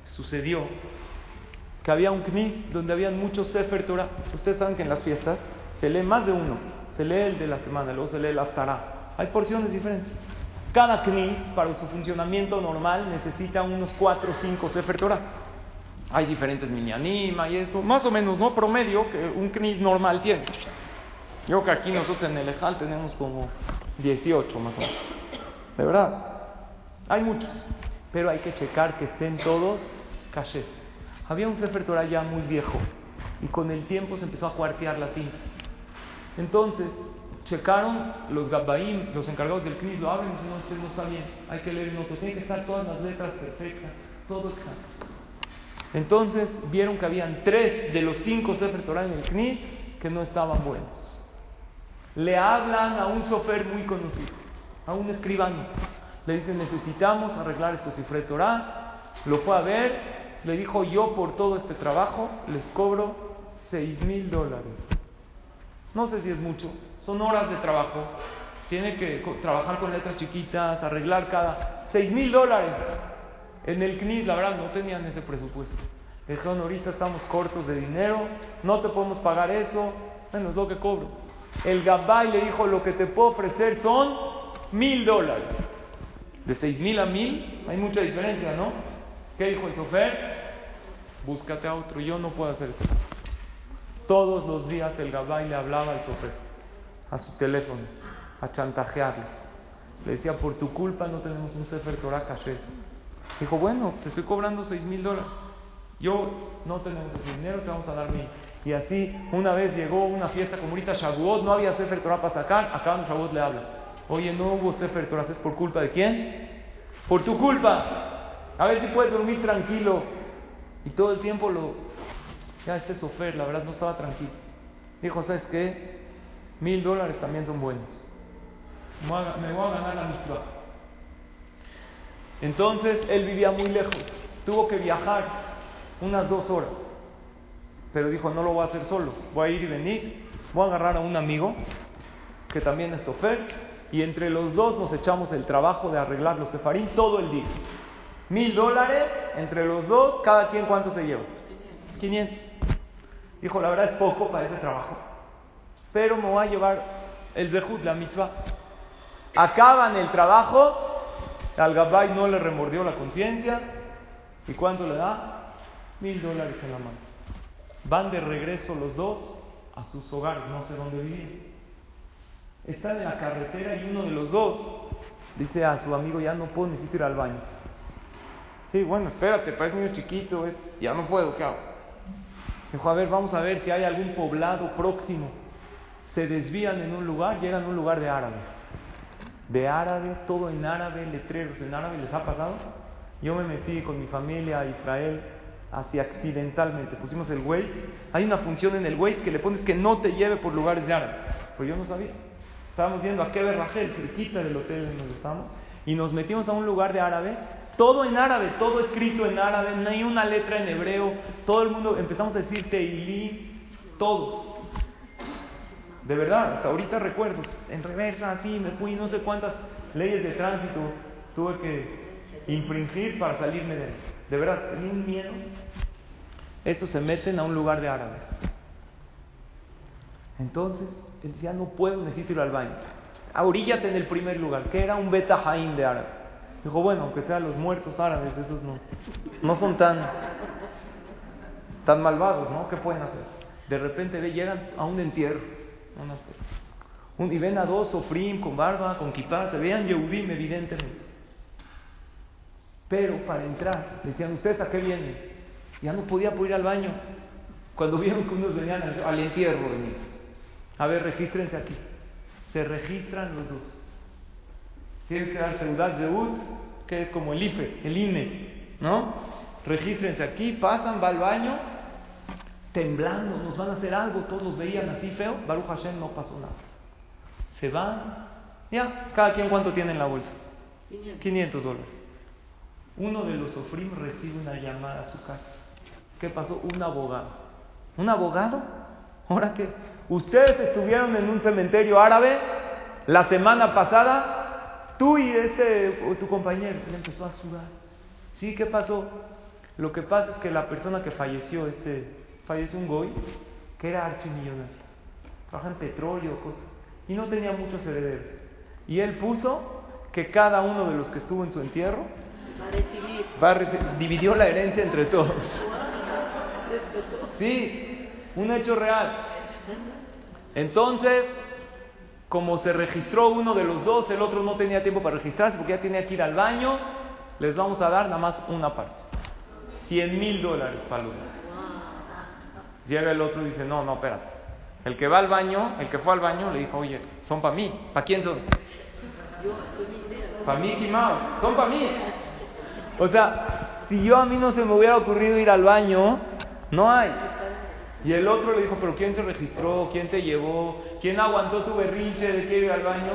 sucedió que había un knis donde habían muchos Sefer Torah. Ustedes saben que en las fiestas se lee más de uno. Se lee el de la semana, luego se lee el Aftarah. Hay porciones diferentes. Cada knis, para su funcionamiento normal, necesita unos 4 o 5 Sefer Torah. Hay diferentes minyanima y esto, más o menos, ¿no? Promedio que un knis normal tiene. Yo creo que aquí nosotros en el Ejal tenemos como 18 más o menos. De verdad. Hay muchos. Pero hay que checar que estén todos caché. Había un Sefer Torah ya muy viejo y con el tiempo se empezó a cuartear la tinta. Entonces, checaron los Gabbaim, los encargados del CNIS, lo abren y dicen, no, usted no está bien, hay que leer el otro, tiene que estar todas las letras perfectas, todo exacto. Entonces vieron que habían tres de los cinco Sefer Torah en el CNIS que no estaban buenos. Le hablan a un sofer muy conocido, a un escribano. Le dicen, necesitamos arreglar estos Sefer Torah. Lo fue a ver, le dijo yo por todo este trabajo les cobro seis mil dólares. No sé si es mucho, son horas de trabajo. Tiene que trabajar con letras chiquitas, arreglar cada seis mil dólares. En el CNIS, la verdad, no tenían ese presupuesto. Dijeron, ahorita estamos cortos de dinero, no te podemos pagar eso, bueno, es lo que cobro. El Gabay le dijo, lo que te puedo ofrecer son mil dólares. De seis mil a mil, hay mucha diferencia, ¿no? ¿Qué dijo el sofer? Búscate a otro, yo no puedo hacer eso. Todos los días el Gabay le hablaba al sofer, a su teléfono, a chantajearle. Le decía, por tu culpa no tenemos un Sefer Torah caché. Dijo, bueno, te estoy cobrando seis mil dólares. Yo no tenemos ese dinero, te vamos a dar mil. Y así, una vez llegó una fiesta como ahorita Shavuot, no había Sefer Torah para sacar, acabando Shavuot le habla. Oye, no hubo Sefer Torah, ¿es por culpa de quién? Por tu culpa. A ver si puedes dormir tranquilo. Y todo el tiempo lo. Ya este sofer, la verdad, no estaba tranquilo. Dijo, ¿sabes qué? Mil dólares también son buenos. Me voy a ganar la misma. Entonces él vivía muy lejos. Tuvo que viajar unas dos horas. Pero dijo, no lo voy a hacer solo. Voy a ir y venir. Voy a agarrar a un amigo que también es sofer. Y entre los dos nos echamos el trabajo de arreglar los sefarín todo el día. Mil dólares entre los dos, cada quien cuánto se lleva? 500. Dijo, la verdad es poco para ese trabajo, pero me voy a llevar el Zehut, la mitzvah. Acaban el trabajo, al Gabay no le remordió la conciencia, ¿y cuánto le da? Mil dólares en la mano. Van de regreso los dos a sus hogares, no sé dónde vivían. Están en la carretera y uno de los dos dice a su amigo, ya no puedo, necesito ir al baño. Sí, bueno, espérate, parece niño chiquito, eh. ya no puedo, ¿qué hago? Dijo, a ver, vamos a ver si hay algún poblado próximo. Se desvían en un lugar, llegan a un lugar de árabes. De árabes, todo en árabe, letreros en árabe, ¿les ha pasado? Yo me metí con mi familia a Israel así accidentalmente. Pusimos el Waze. Hay una función en el Waze que le pones que no te lleve por lugares de árabes. Pero yo no sabía. Estábamos yendo a Keber Rachel, cerquita del hotel donde estábamos, y nos metimos a un lugar de árabe todo en árabe, todo escrito en árabe, no hay una letra en hebreo. Todo el mundo empezamos a decir Teilí, todos. De verdad, hasta ahorita recuerdo, en reversa, así, me fui, no sé cuántas leyes de tránsito tuve que infringir para salirme de De verdad, tenía un miedo. Estos se meten a un lugar de árabes. Entonces, él decía, no puedo, necesito ir al baño. Ahoríllate en el primer lugar, que era un beta de árabe. Dijo, bueno, aunque sean los muertos árabes, esos no, no son tan, tan malvados, ¿no? ¿Qué pueden hacer? De repente ve, llegan a un entierro. Un, y ven a dos sofrim con barba, con kipá, se vean Yehudim evidentemente. Pero para entrar, decían, ¿ustedes a qué vienen? Ya no podía ir al baño. Cuando vieron que unos venían al, entierro, venían. A ver, regístrense aquí. Se registran los dos. Tienes que dar Seudat Zeut, que es como el IFE, el INE, ¿no? Regístrense aquí, pasan, va al baño, temblando, nos van a hacer algo, todos veían así feo, Baruch Hashem no pasó nada. Se van, ya, cada quien cuánto tiene en la bolsa. 500, dólares. Uno de los Sofrim recibe una llamada a su casa. ¿Qué pasó? Un abogado. ¿Un abogado? ¿Ahora qué? Ustedes estuvieron en un cementerio árabe la semana pasada, tú y este, tu compañero, empezó a sudar. ¿Sí? ¿Qué pasó? Lo que pasa es que la persona que falleció, este, falleció un goy, que era archimillonario, trabaja en petróleo, cosas, y no tenía muchos herederos. Y él puso que cada uno de los que estuvo en su entierro va a recibir, dividió la herencia entre todos. Sí, un hecho real. Entonces, como se registró uno de los dos, el otro no tenía tiempo para registrarse porque ya tenía que ir al baño, les vamos a dar nada más una parte. 100 mil dólares para los dos. Llega el otro y dice, no, no, espérate. El que va al baño, el que fue al baño, le dijo, oye, son para mí. ¿Para quién son? Para mí, Kimao. Son para mí. O sea, si yo a mí no se me hubiera ocurrido ir al baño, no hay. Y el otro le dijo, pero ¿quién se registró? ¿Quién te llevó? ¿Quién aguantó tu berrinche de que ir al baño?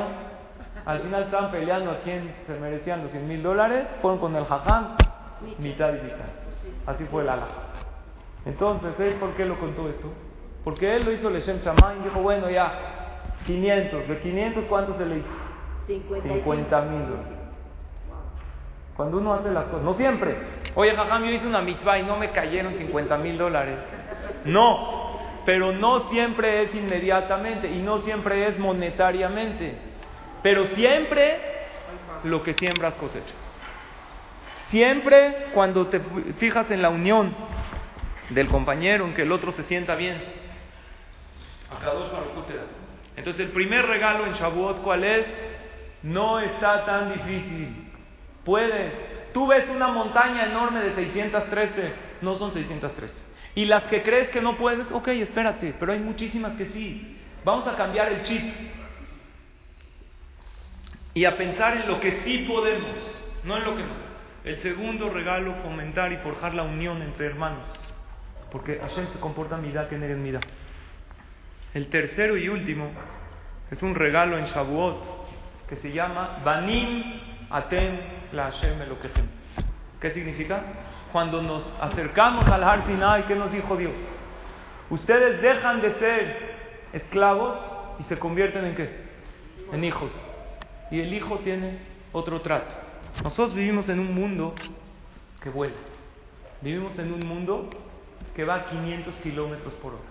Al final estaban peleando a quién se merecían los 100 mil dólares. Fueron con el jaján, mitad y mitad. Así fue el ala. Entonces, ¿él por qué lo contó esto? Porque él lo hizo Leshem Shaman y dijo, bueno, ya, 500. ¿De 500 cuánto se le hizo? 50 mil. Cuando uno hace las cosas, no siempre. Oye, jajam, yo hice una mitzvah y no me cayeron 50 mil dólares. No, pero no siempre es inmediatamente y no siempre es monetariamente. Pero siempre lo que siembras cosechas. Siempre cuando te fijas en la unión del compañero, en que el otro se sienta bien. Entonces el primer regalo en Shavuot, ¿cuál es? No está tan difícil. Puedes. Tú ves una montaña enorme de 613, no son 613. Y las que crees que no puedes, ok, espérate, pero hay muchísimas que sí. Vamos a cambiar el chip. Y a pensar en lo que sí podemos, no en lo que no. El segundo regalo, fomentar y forjar la unión entre hermanos. Porque Hashem se comporta mira que en mira. El tercero y último es un regalo en Shavuot que se llama Banim Atem La Hashem Eloketem. ¿Qué significa? Cuando nos acercamos al Har Sinai, ¿qué nos dijo Dios? Ustedes dejan de ser esclavos y se convierten en qué? En hijos. Y el hijo tiene otro trato. Nosotros vivimos en un mundo que vuela. Vivimos en un mundo que va a 500 kilómetros por hora.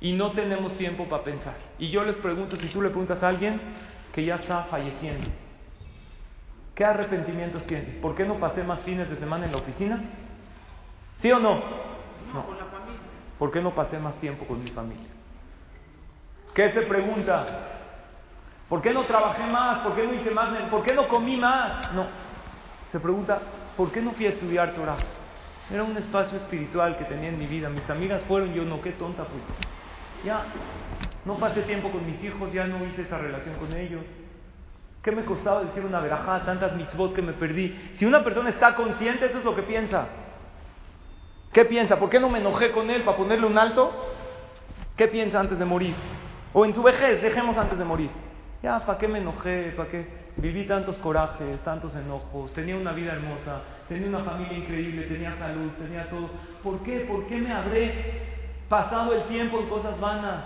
Y no tenemos tiempo para pensar. Y yo les pregunto, si tú le preguntas a alguien que ya está falleciendo, ¿qué arrepentimientos tiene? ¿Por qué no pasé más fines de semana en la oficina? ¿Sí o no? No. ¿Por qué no pasé más tiempo con mi familia? ¿Qué se pregunta? ¿Por qué no trabajé más? ¿Por qué no hice más? ¿Por qué no comí más? No. Se pregunta, ¿por qué no fui a estudiar Torah? Era un espacio espiritual que tenía en mi vida. Mis amigas fueron, yo no, qué tonta fui. Ya, no pasé tiempo con mis hijos, ya no hice esa relación con ellos. ¿Qué me costaba decir una verajá, tantas mitzvot que me perdí? Si una persona está consciente, eso es lo que piensa. ¿Qué piensa? ¿Por qué no me enojé con él para ponerle un alto? ¿Qué piensa antes de morir? O en su vejez, dejemos antes de morir. Ya, ¿para qué me enojé? ¿Para qué? Viví tantos corajes, tantos enojos, tenía una vida hermosa, tenía una familia increíble, tenía salud, tenía todo. ¿Por qué? ¿Por qué me habré pasado el tiempo en cosas vanas?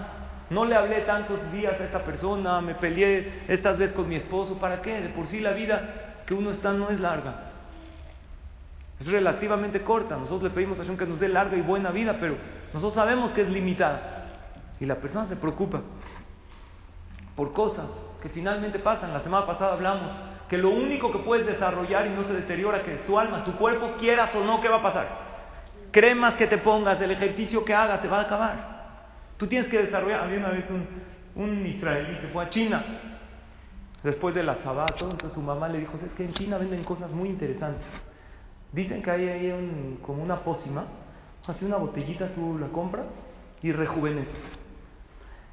No le hablé tantos días a esta persona, me peleé estas veces con mi esposo. ¿Para qué? De por sí la vida que uno está no es larga. Es relativamente corta. Nosotros le pedimos a Dios que nos dé larga y buena vida, pero nosotros sabemos que es limitada. Y la persona se preocupa por cosas que finalmente pasan. La semana pasada hablamos que lo único que puedes desarrollar y no se deteriora que es tu alma, tu cuerpo, quieras o no, ¿qué va a pasar? Cremas que te pongas, el ejercicio que hagas, se va a acabar. Tú tienes que desarrollar. Había una vez un, un israelí, se fue a China después del azabato, entonces su mamá le dijo, es que en China venden cosas muy interesantes. Dicen que hay ahí como una pócima, así una botellita tú la compras y rejuveneces.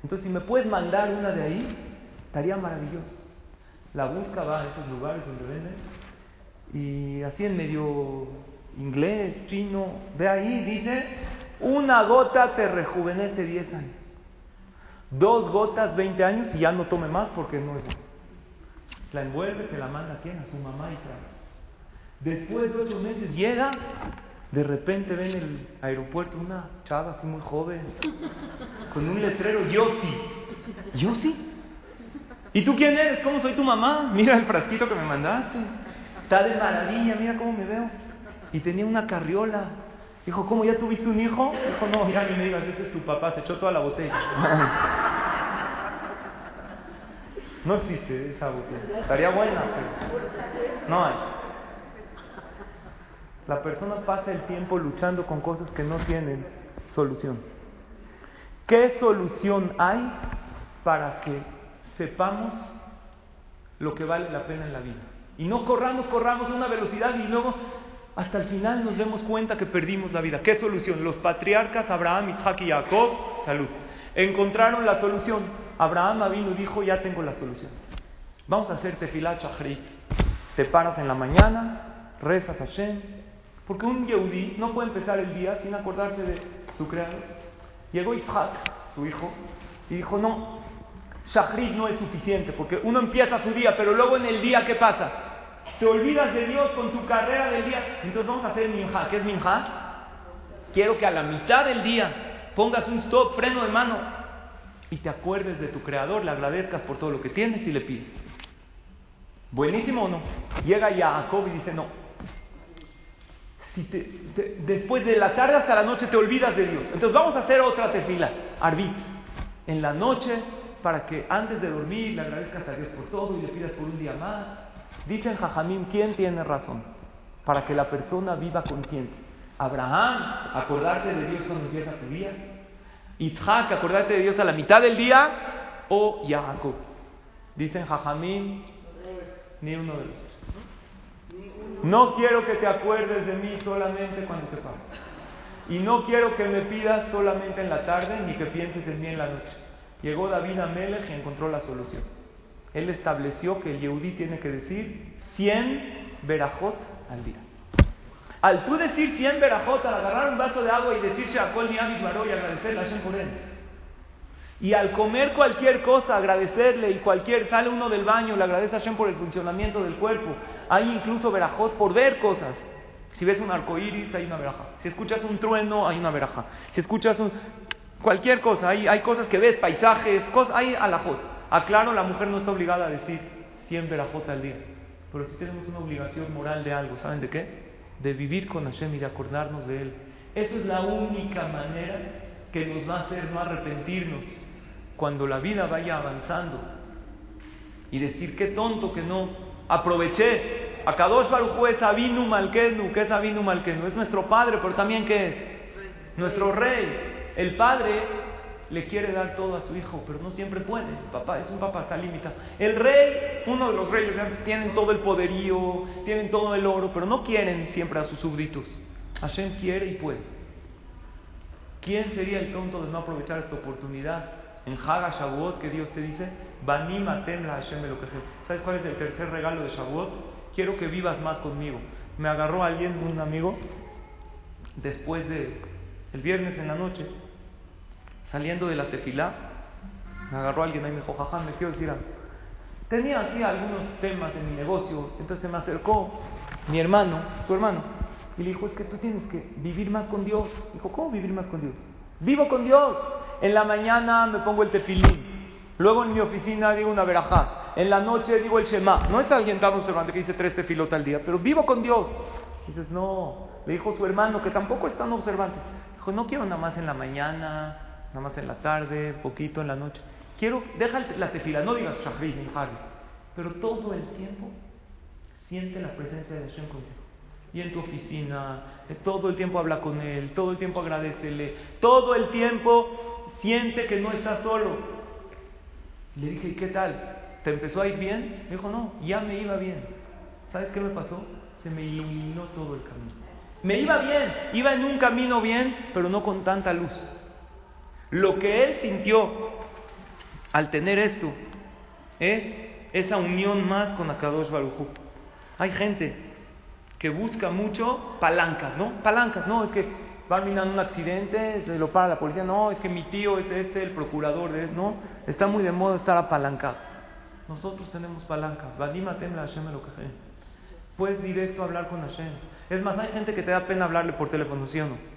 Entonces si me puedes mandar una de ahí, estaría maravilloso. La busca, va a esos lugares donde venden y así en medio inglés, chino, ve ahí, dice, una gota te rejuvenece 10 años. Dos gotas, 20 años y ya no tome más porque no es. La envuelve, se la manda a quién? A su mamá y trae. Después de ocho meses llega De repente ven el aeropuerto una chava así muy joven, con un letrero, yo sí. ¿Yo sí? ¿Y tú quién eres? ¿Cómo soy tu mamá? Mira el frasquito que me mandaste. Está de maravilla, mira cómo me veo. Y tenía una carriola. Dijo, ¿cómo ya tuviste un hijo? Dijo, no, ya ni me digas, ese es tu papá, se echó toda la botella. No existe esa botella. Estaría buena, pero no hay. La persona pasa el tiempo luchando con cosas que no tienen solución. ¿Qué solución hay para que sepamos lo que vale la pena en la vida? Y no corramos, corramos a una velocidad y luego hasta el final nos demos cuenta que perdimos la vida. ¿Qué solución? Los patriarcas Abraham, Isaac y Jacob, salud, encontraron la solución. Abraham y dijo, ya tengo la solución. Vamos a hacer tefilat shachrit. Te paras en la mañana, rezas a Shem, porque un yehudí no puede empezar el día sin acordarse de su creador. Llegó Isaac, su hijo, y dijo, no, Shachrit no es suficiente, porque uno empieza su día, pero luego en el día, ¿qué pasa? Te olvidas de Dios con tu carrera del día. Entonces vamos a hacer minja. ¿Qué es minja? Quiero que a la mitad del día pongas un stop, freno de mano, y te acuerdes de tu creador, le agradezcas por todo lo que tienes y le pides. ¿Buenísimo o no? Llega Jacob y dice, no. Después de la tarde hasta la noche te olvidas de Dios. Entonces vamos a hacer otra tefila, arbit. En la noche, para que antes de dormir le agradezcas a Dios por todo y le pidas por un día más. Dicen Jajamín, ¿quién tiene razón? Para que la persona viva consciente. Abraham, acordarte de Dios cuando empieza tu día. Isaac, acordarte de Dios a la mitad del día. O Jacob. Dicen Jajamín, ni uno de los dos. No quiero que te acuerdes de mí solamente cuando te pases. Y no quiero que me pidas solamente en la tarde ni que pienses en mí en la noche. Llegó David a Melech y encontró la solución. Él estableció que el Yehudí tiene que decir 100 verajot al día. Al tú decir 100 verajot, al agarrar un vaso de agua y decir Shakol ni y agradecerle a Hashem por él, y al comer cualquier cosa, agradecerle y cualquier, sale uno del baño, le agradece a Hashem por el funcionamiento del cuerpo. Hay incluso verajot por ver cosas. Si ves un arco iris, hay una veraja. Si escuchas un trueno, hay una veraja. Si escuchas cualquier cosa, hay, hay cosas que ves, paisajes, cosas, hay alajot. Aclaro, la mujer no está obligada a decir 100 verajot al día. Pero sí tenemos una obligación moral de algo. ¿Saben de qué? De vivir con Hashem y de acordarnos de Él. Esa es la única manera que nos va a hacer no arrepentirnos cuando la vida vaya avanzando y decir qué tonto que no aproveché. A Kadosh Baruj es Abinu Malkenu, ¿qué es Abinu Malkenu? Es nuestro padre, pero también ¿qué es? Nuestro rey. El padre le quiere dar todo a su hijo, pero no siempre puede. El papá es un papá, está limitado. El rey, uno de los reyes tienen todo el poderío, tienen todo el oro, pero no quieren siempre a sus súbditos. Hashem quiere y puede. ¿Quién sería el tonto de no aprovechar esta oportunidad? En Haga Shavuot, que Dios te dice, Banim atem la Hashem ¿Sabes cuál es el tercer regalo de Shavuot? Quiero que vivas más conmigo. Me agarró alguien, un amigo, después de el viernes en la noche, saliendo de la tefilá, me agarró alguien ahí y me dijo, jajá, me quiero decir. Tenía aquí algunos temas en mi negocio, entonces me acercó mi hermano, su hermano, y le dijo, es que tú tienes que vivir más con Dios. Dijo, ¿cómo vivir más con Dios? Vivo con Dios. En la mañana me pongo el tefilín. Luego en mi oficina digo una verajá. En la noche digo el Shema. No es alguien tan observante que dice tres tefilot al día, pero vivo con Dios. Dices, no. Le dijo su hermano, que tampoco es tan observante. Dijo, no quiero nada más en la mañana, nada más en la tarde, poquito en la noche. Quiero, deja la tefila, no digas Shahri ni Harry, pero todo el tiempo siente la presencia de Hashem contigo y en tu oficina, eh, todo el tiempo habla con él, todo el tiempo agradecele, todo el tiempo siente que no está solo. Le dije, ¿qué tal? ¿Te empezó a ir bien? Me dijo, no, ya me iba bien. ¿Sabes qué me pasó? Se me iluminó todo el camino. Me iba bien, iba en un camino bien, pero no con tanta luz. Lo que él sintió al tener esto es esa unión más con Akadosh Baruj Hay gente que busca mucho palancas, ¿no? Palancas, no, es que va mirando un accidente, se lo para la policía, no, es que mi tío es este, el procurador, de, no, está muy de moda estar apalancado. Nosotros tenemos palancas, Puedes directo hablar con Hashem. Es más, hay gente que te da pena hablarle por teléfono, ¿sí o no?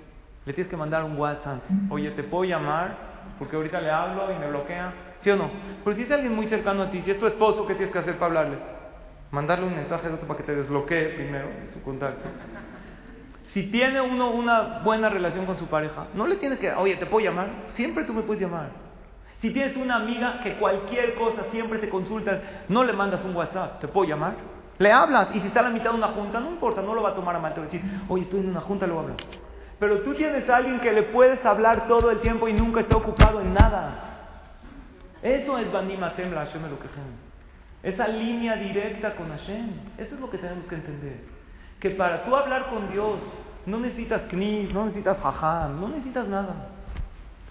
Le tienes que mandar un WhatsApp. Oye, ¿te puedo llamar? Porque ahorita le hablo y me bloquea. ¿Sí o no? Pero si es alguien muy cercano a ti, si es tu esposo, ¿qué tienes que hacer para hablarle? Mandarle un mensaje de otro para que te desbloquee primero su contacto. Si tiene uno una buena relación con su pareja, no le tienes que, oye, ¿te puedo llamar? Siempre tú me puedes llamar. Si tienes una amiga que cualquier cosa siempre te consulta, no le mandas un WhatsApp, ¿te puedo llamar? Le hablas y si está a la mitad de una junta, no importa, no lo va a tomar a mal, te va a decir, oye, estoy en una junta, lo hablo. Pero tú tienes a alguien que le puedes hablar todo el tiempo y nunca está ocupado en nada. Eso es Banimatem la Hashem Esa línea directa con Hashem. Eso es lo que tenemos que entender. Que para tú hablar con Dios, no necesitas knis, no necesitas jajam, no necesitas nada.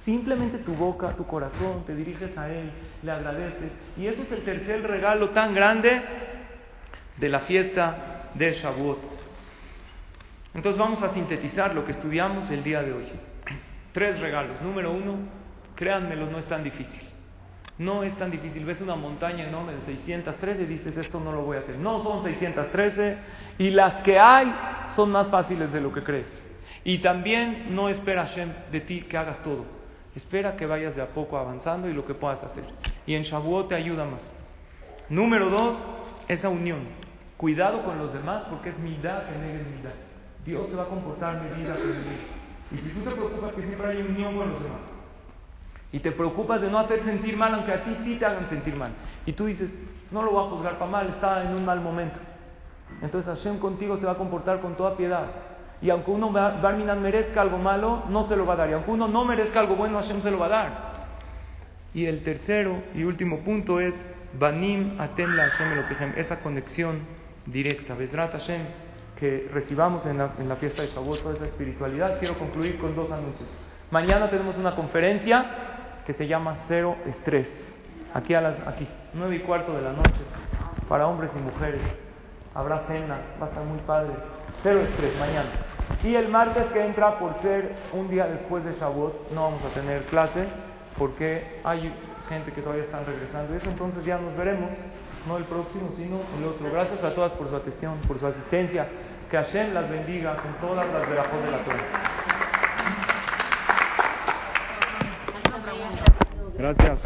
Simplemente tu boca, tu corazón, te diriges a Él, le agradeces. Y eso es el tercer regalo tan grande de la fiesta de Shavuot. Entonces vamos a sintetizar lo que estudiamos el día de hoy. Tres regalos. Número uno, créanmelo, no es tan difícil. No es tan difícil. Ves una montaña enorme de 613 y dices, esto no lo voy a hacer. No son 613 y las que hay son más fáciles de lo que crees. Y también no espera Hashem de ti que hagas todo. Espera que vayas de a poco avanzando y lo que puedas hacer. Y en Shavuot te ayuda más. Número dos, esa unión. Cuidado con los demás porque es midad en midad. Dios se va a comportar medida con medida. Y si tú te preocupas que siempre hay unión con los demás, y te preocupas de no hacer sentir mal, aunque a ti sí te hagan sentir mal, y tú dices, no lo voy a juzgar para mal, está en un mal momento. Entonces Hashem contigo se va a comportar con toda piedad. Y aunque uno Barminan merezca algo malo, no se lo va a dar. Y aunque uno no merezca algo bueno, Hashem se lo va a dar. Y el tercero y último punto es Banim Atem la Hashem esa conexión directa. Besrat Hashem, que recibamos en la, en la fiesta de Shavuot toda esa espiritualidad. Quiero concluir con dos anuncios. Mañana tenemos una conferencia que se llama Cero Estrés. Aquí a las aquí, nueve y cuarto de la noche, para hombres y mujeres. Habrá cena, va a estar muy padre. Cero estrés, mañana. Y el martes que entra, por ser un día después de Shavuot, no vamos a tener clase porque hay gente que todavía están regresando. Eso entonces ya nos veremos, no el próximo, sino el otro. Gracias a todas por su atención, por su asistencia. Que Hashem las bendiga con todas las de la de la Torah. Gracias,